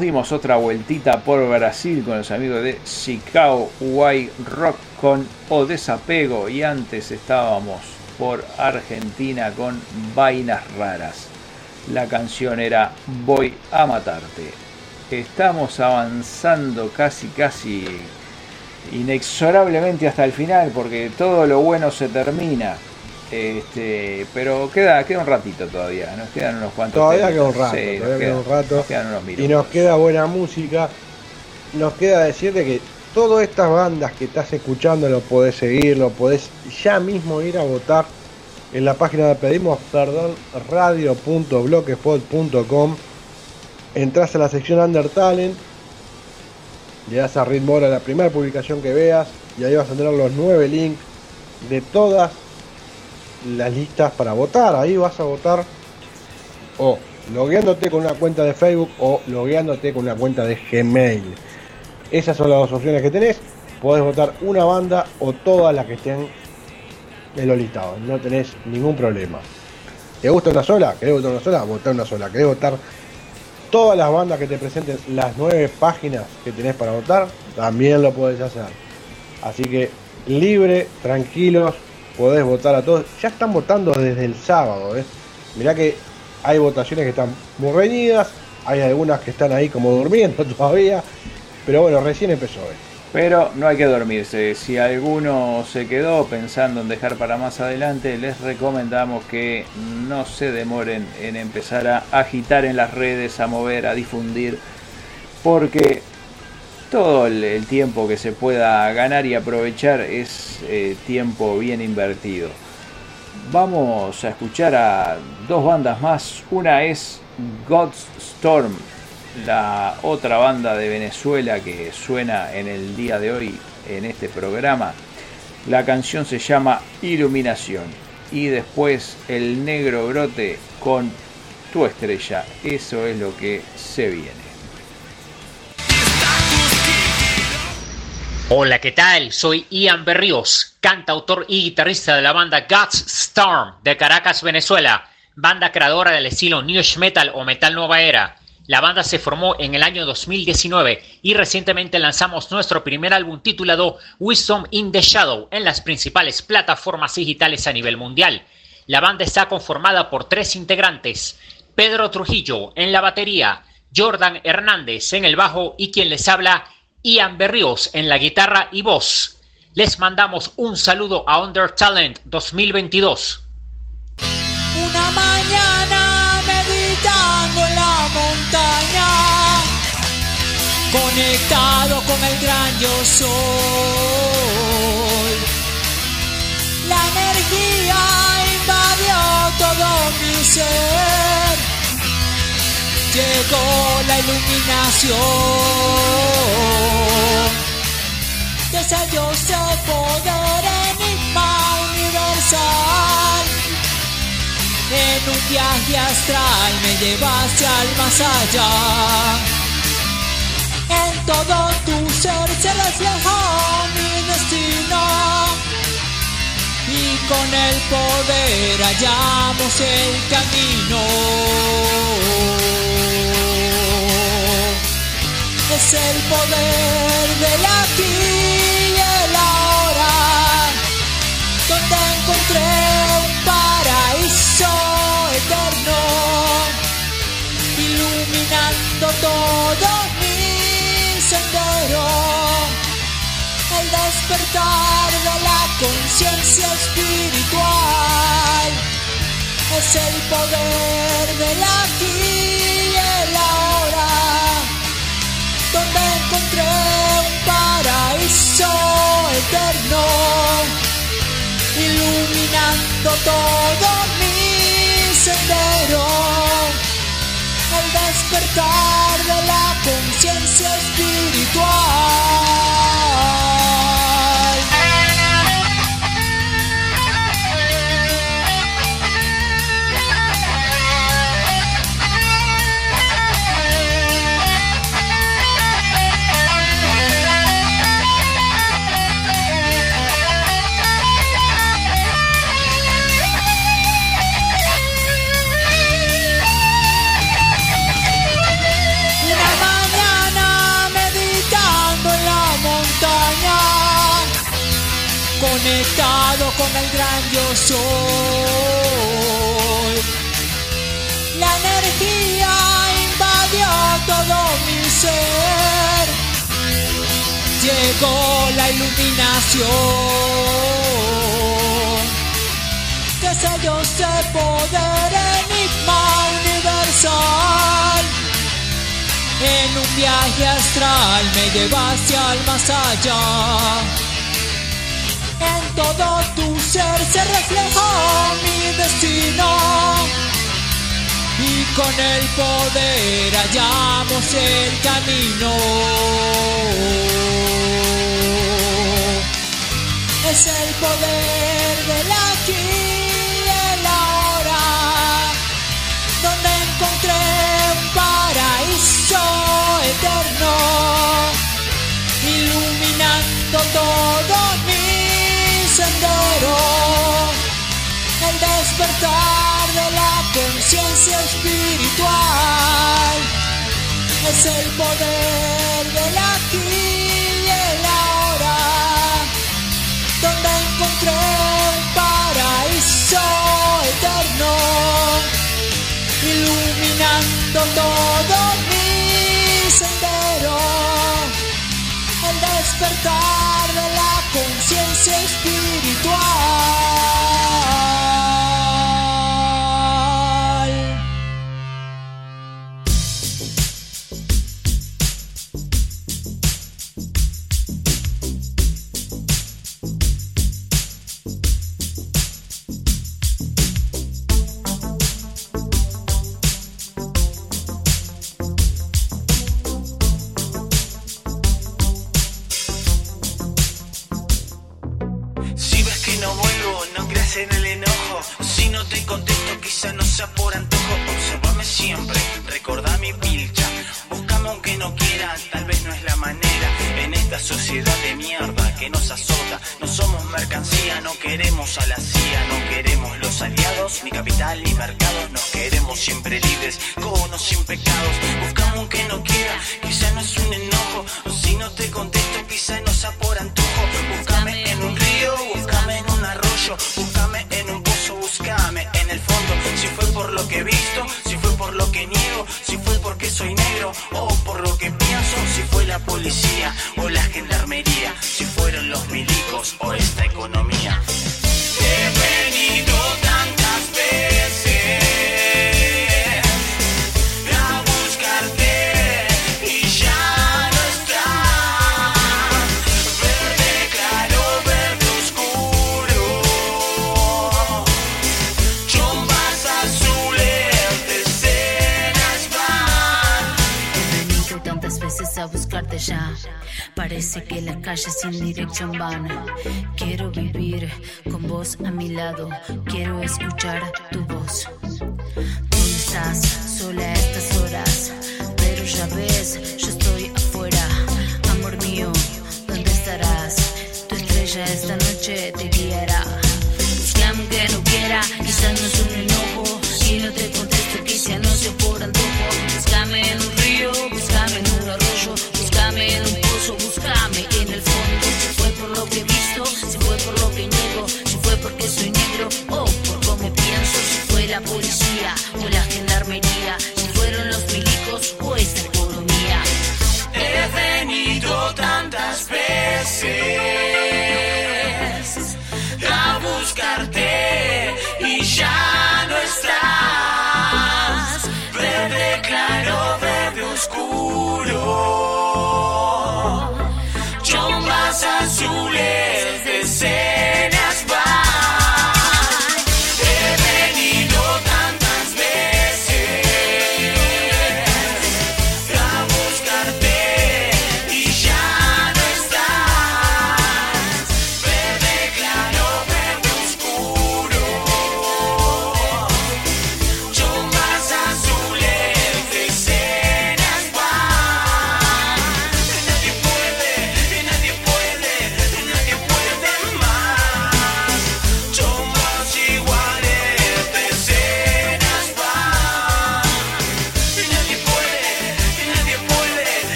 Dimos otra vueltita por Brasil con los amigos de Chicago White Rock con O Desapego y antes estábamos por Argentina con Vainas Raras. La canción era Voy a matarte. Estamos avanzando casi casi inexorablemente hasta el final porque todo lo bueno se termina. Este, pero queda, queda un ratito todavía, nos quedan unos cuantos. Todavía queda un rato, Sí, todavía queda un rato. nos quedan unos minutos. y nos queda buena música. Nos queda decirte que todas estas bandas que estás escuchando lo podés seguir, lo podés ya mismo ir a votar en la página de pedimos perdón radio.blogspot.com. Entras a la sección Under Talent, le das a ritmo a la primera publicación que veas y ahí vas a tener los nueve links de todas las listas para votar. Ahí vas a votar o logueándote con una cuenta de Facebook o logueándote con una cuenta de Gmail. Esas son las dos opciones que tenés. Podés votar una banda o todas las que estén en los listados. No tenés ningún problema. ¿Te gusta una sola? ¿Querés votar una sola? Votar una sola. ¿Querés votar todas las bandas que te presenten las nueve páginas que tenés para votar? También lo podés hacer. Así que libre, tranquilos, podés votar a todos. Ya están votando desde el sábado. ¿eh? Mirá que hay votaciones que están muy reñidas, hay algunas que están ahí como durmiendo todavía, pero bueno, recién empezó. Pero no hay que dormirse. Si alguno se quedó pensando en dejar para más adelante, les recomendamos que no se demoren en empezar a agitar en las redes, a mover, a difundir, porque todo el, tiempo que se pueda ganar y aprovechar es eh, tiempo bien invertido. Vamos a escuchar a dos bandas más. Una es God's Storm, la otra banda de Venezuela que suena en el día de hoy en este programa. La canción se llama Iluminación. Y después El Negro Brote con Tu Estrella. Eso es lo que se viene. Hola, ¿qué tal? Soy Ian Berríos, cantautor y guitarrista de la banda God's Storm de Caracas, Venezuela, banda creadora del estilo New Metal o Metal Nueva Era. La banda se formó en el año 2019 y recientemente lanzamos nuestro primer álbum titulado Wisdom in the Shadow en las principales plataformas digitales a nivel mundial. La banda está conformada por tres integrantes, Pedro Trujillo en la batería, Jordan Hernández en el bajo y quien les habla, Ian Berríos en la guitarra y voz. Les mandamos un saludo a Under Talent 2022. Una mañana meditando en la montaña, conectado con el gran yo soy. La energía invadió todo mi ser. Llegó la iluminación. Sé poder enigma universal. En un viaje astral me llevaste al más allá. En todo tu ser se reflejó mi destino. Y con el poder hallamos el camino. Es el poder del aquí y encontré un paraíso eterno, iluminando todo mi sendero. El despertar de la conciencia espiritual es el poder del aquí y el ahora, donde encontré un paraíso eterno iluminando todo mi sendero. El despertar de la conciencia espiritual. conectado con el gran yo. La energía invadió todo mi ser. Llegó la iluminación. Que sello poder enigma universal. En un viaje astral me lleva hacia el más allá todo tu ser se reflejó mi destino. Y con el poder hallamos el camino. Es el poder del aquí y el ahora, donde encontré un paraíso eterno, iluminando todo mi despertar de la conciencia espiritual es el poder del aquí y el ahora, donde encontré un paraíso eterno, iluminando todo mi sendero, el despertar de la conciencia espiritual.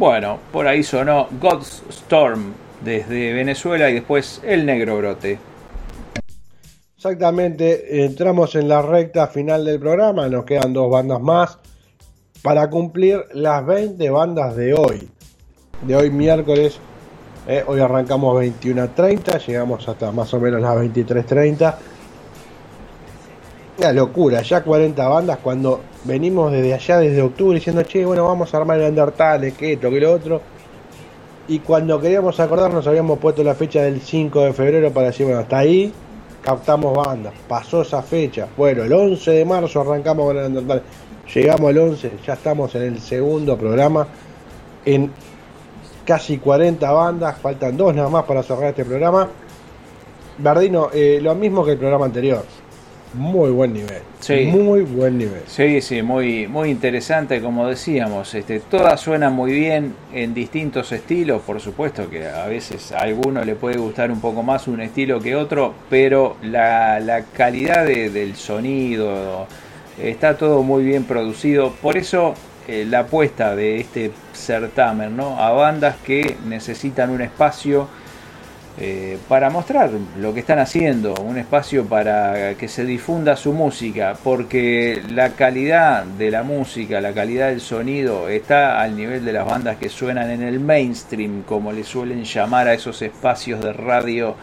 Bueno, por ahí sonó God's Storm desde Venezuela y después El Negro Brote. Exactamente, entramos en la recta final del programa, nos quedan dos bandas más para cumplir las 20 bandas de hoy. De hoy miércoles, eh, hoy arrancamos 21.30, llegamos hasta más o menos las 23.30. Una locura, ya 40 bandas cuando venimos desde allá, desde octubre, diciendo, che, bueno, vamos a armar el Undertale, que esto, que lo otro. Y cuando queríamos acordarnos habíamos puesto la fecha del 5 de febrero para decir, bueno, hasta ahí captamos bandas. Pasó esa fecha. Bueno, el 11 de marzo arrancamos con el Undertale. Llegamos al 11, ya estamos en el segundo programa. En casi 40 bandas, faltan dos nada más para cerrar este programa. Bardino, eh, lo mismo que el programa anterior. Muy buen nivel. Sí. Muy buen nivel. Sí, sí, muy, muy interesante, como decíamos. Este, todas suenan muy bien en distintos estilos, por supuesto que a veces a alguno le puede gustar un poco más un estilo que otro, pero la, la calidad de- del sonido está todo muy bien producido. Por eso eh, la apuesta de este certamen, ¿no? A bandas que necesitan un espacio eh, para mostrar lo que están haciendo, un espacio para que se difunda su música, porque la calidad de la música, la calidad del sonido está al nivel de las bandas que suenan en el mainstream, como le suelen llamar a esos espacios de radio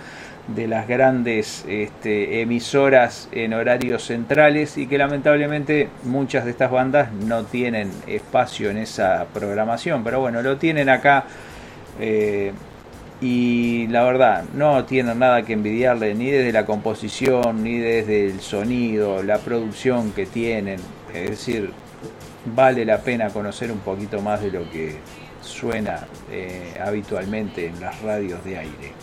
de las grandes este, emisoras en horarios centrales y que lamentablemente muchas de estas bandas no tienen espacio en esa programación, pero bueno, lo tienen acá. eh, y la verdad, no tienen nada que envidiarle ni desde la composición, ni desde el sonido, la producción que tienen. Es decir, vale la pena conocer un poquito más de lo que suena eh, habitualmente en las radios de aire.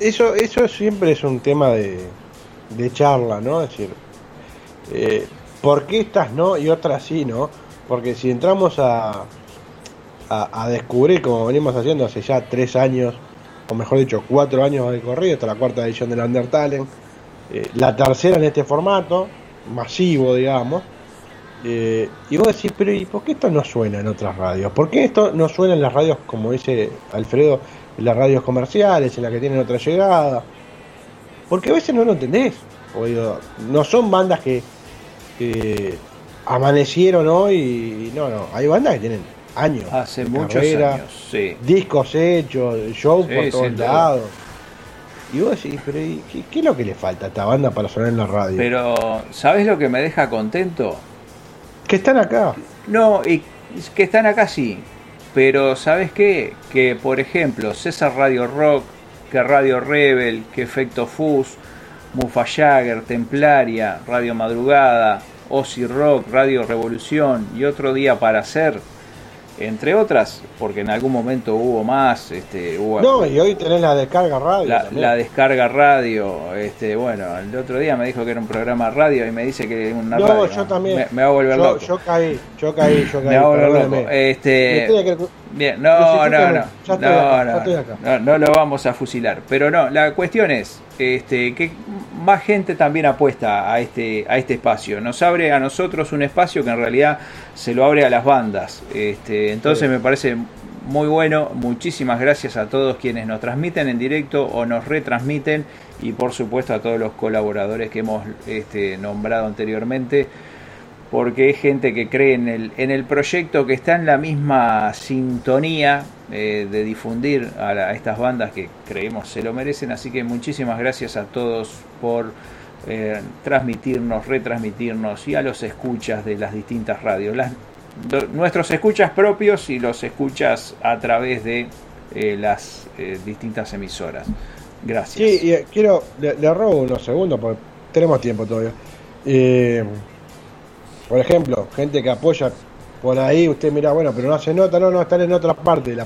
Eso, eso siempre es un tema de, de charla, ¿no? Es decir, eh, ¿por qué estas no y otras sí, no? Porque si entramos a, a, descubrir, como venimos haciendo hace ya tres años, o mejor dicho, cuatro años de corrido, hasta la cuarta edición del Undertale, eh, la tercera en este formato, masivo, digamos, eh, y vos decís, pero ¿y por qué esto no suena en otras radios? ¿Por qué esto no suena en las radios, como dice Alfredo, en las radios comerciales, en las que tienen otra llegada? Porque a veces no lo entendés. O digo, no son bandas que, que amanecieron hoy no, no, hay bandas que tienen años. Hace muchos carrera, años, sí. Discos hechos, show Sí, por todos lados. Y vos decís, pero ¿y qué, qué es lo que le falta a esta banda para sonar en la radio? Pero, ¿sabes lo que me deja contento? que están acá. No, y que están acá sí. Pero ¿sabes qué? Que por ejemplo César Radio Rock, que Radio Rebel, que Efecto Fus, Mufa Jagger, Templaria, Radio Madrugada, Ozzy Rock, Radio Revolución y otro día para hacer, entre otras, porque en algún momento hubo más, este, hubo No, y hoy tenés la descarga radio. la, descarga radio, este, bueno, el otro día me dijo que era un programa radio y me dice que es una no, radio. yo también. Me, me va a volver yo, loco. yo caí, yo caí, yo caí. Me va a volver loco. Este, Bien, no, no, no, estoy no, acá, no, no, no lo vamos a fusilar. Pero no, la cuestión es este, que más gente también apuesta a este, a este espacio. Nos abre a nosotros un espacio que en realidad se lo abre a las bandas. Este, entonces Sí. me parece muy bueno. Muchísimas gracias a todos quienes nos transmiten en directo o nos retransmiten y por supuesto a todos los colaboradores que hemos este, nombrado anteriormente porque es gente que cree en el, en el proyecto, que está en la misma sintonía eh, de difundir a, la- a estas bandas que creemos se lo merecen. Así que muchísimas gracias a todos por eh, transmitirnos, retransmitirnos y a los escuchas de las distintas radios. Las- nuestros escuchas propios y los escuchas a través de eh, las eh, distintas emisoras. Gracias. Sí, y quiero, le, le robo unos segundos porque tenemos tiempo todavía. Por ejemplo, gente que apoya por ahí, usted mira, bueno, pero no hace nota, no, no, están en otra parte de, la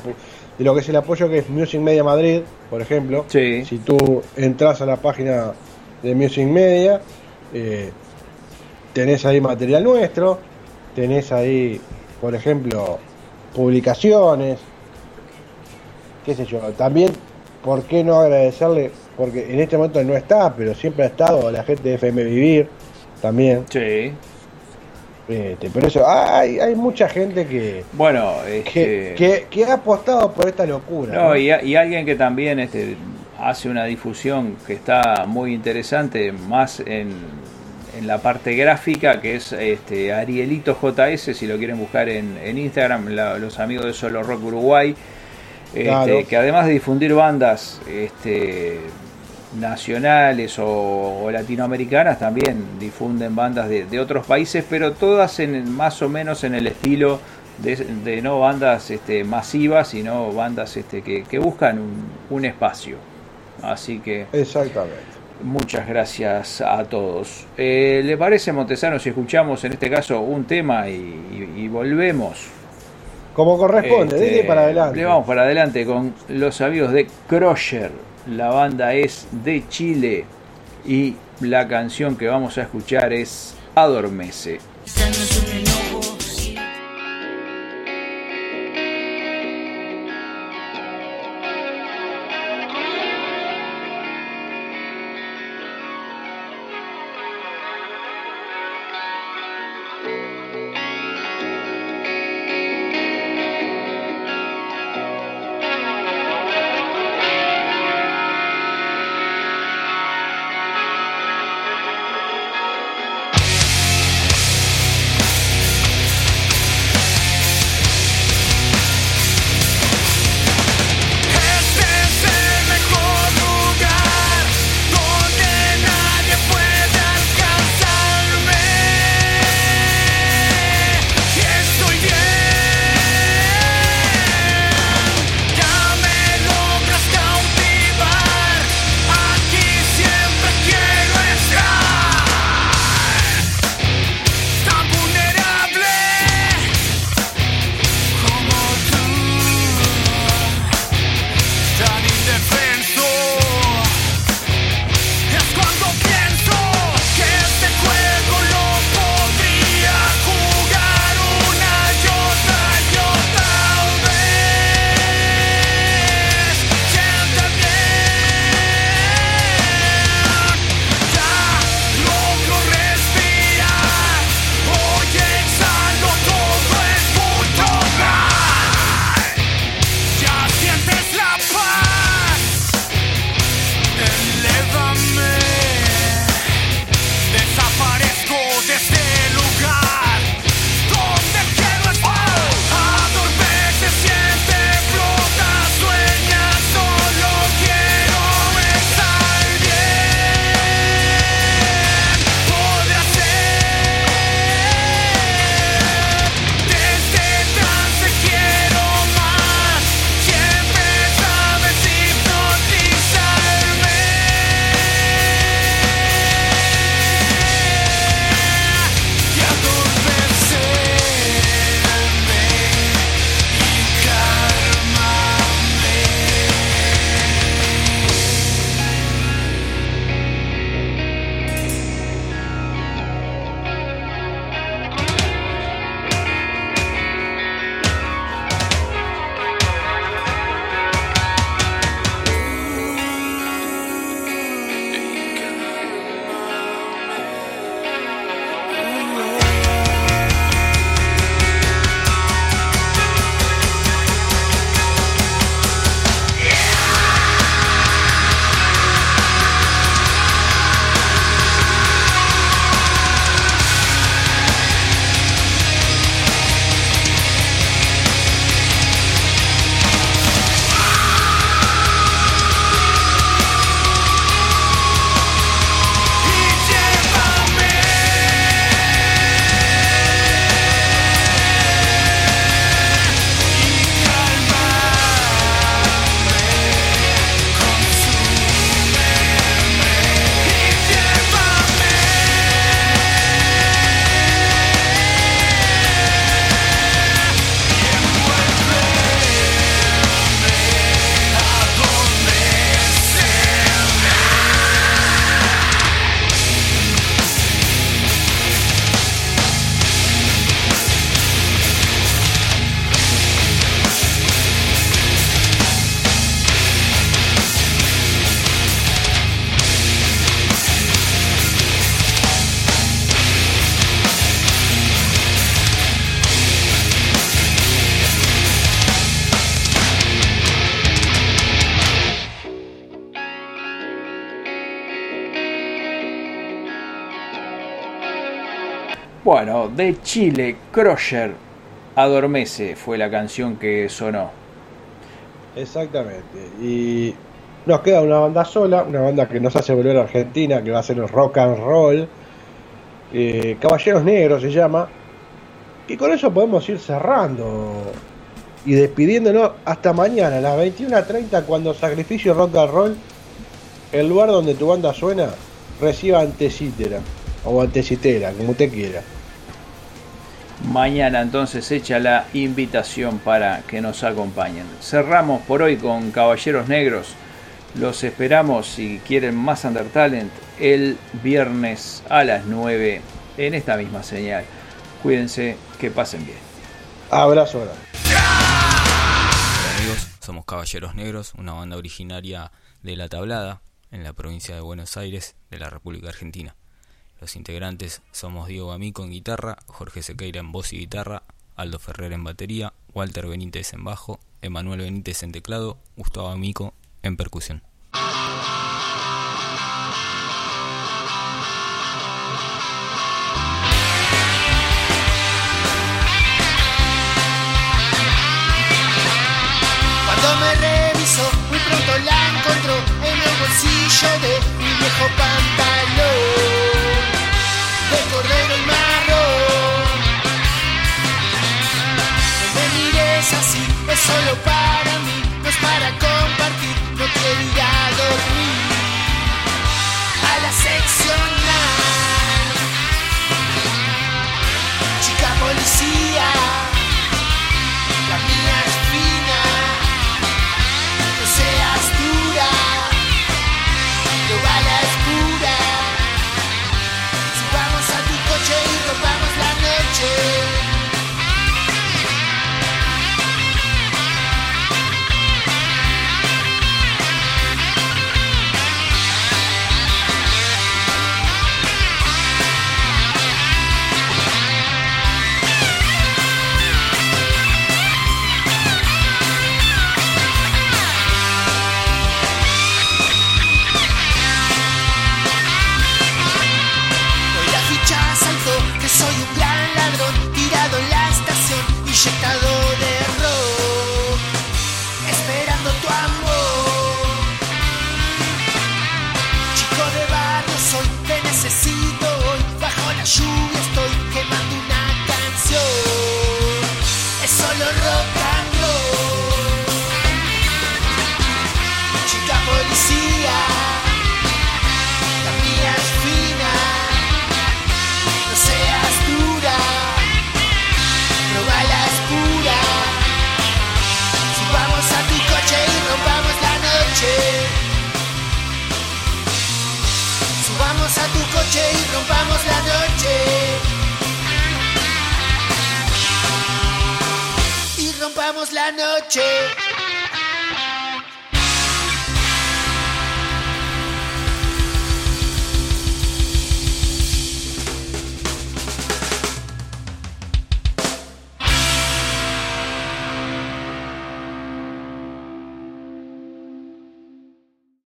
de lo que es el apoyo que es Music Media Madrid, por ejemplo. Sí. Si tú entras a la página de Music Media, eh, tenés ahí material nuestro, tenés ahí, por ejemplo, publicaciones, qué sé yo, también, ¿por qué no agradecerle? Porque en este momento no está, pero siempre ha estado la gente de FM Vivir, también. Sí. Este, pero eso, hay, hay mucha gente que, Bueno, que, este, que, que ha apostado por esta locura. No, ¿no? y, y alguien que también este, hace una difusión que está muy interesante, más en, en la parte gráfica, que es este, Arielito JS, si lo quieren buscar en, en Instagram, la- los amigos de Solo Rock Uruguay, este, Claro. que además de difundir bandas este, nacionales o, o latinoamericanas, también difunden bandas de, de otros países, pero todas en, más o menos en el estilo de, de no bandas este, masivas, sino bandas este, que, que buscan un, un espacio. Así que Exactamente. muchas gracias a todos. Eh, ¿Le parece, Montesano, si escuchamos en este caso un tema y, y- y volvemos? Como corresponde, Este, dile para adelante. Le vamos para adelante con los amigos de Crusher. La banda es de Chile y la canción que vamos a escuchar es Adormece. Bueno, de Chile, Crusher, Adormece fue la canción que sonó. Exactamente. Y nos queda una banda sola, una banda que nos hace volver a Argentina, que va a ser el rock and roll. Eh, Caballeros Negros se llama. Y con eso podemos ir cerrando y despidiéndonos hasta mañana a las 21.30 cuando Sacrificio Rock and Roll, el lugar donde tu banda suena, reciba antecítera o antecitera, como usted quiera. Mañana entonces echa la invitación para que nos acompañen. Cerramos por hoy con Caballeros Negros. Los esperamos si quieren más Undertalent el viernes a las 9 en esta misma señal. Cuídense, que pasen bien. Abrazo grande. Hola amigos, somos Caballeros Negros, una banda originaria de La Tablada, en la provincia de Buenos Aires, de la República Argentina. Los integrantes somos Diego Amico en guitarra, Jorge Sequeira en voz y guitarra, Aldo Ferrer en batería, Walter Benítez en bajo, Emanuel Benítez en teclado, Gustavo Amico en percusión. Cuando me revisó, muy pronto la encontró en el bolsillo de mi viejo pantalón solo para mí, no es para compartir, no quiero ir a dormir a la seccional. Chica policía, la noche.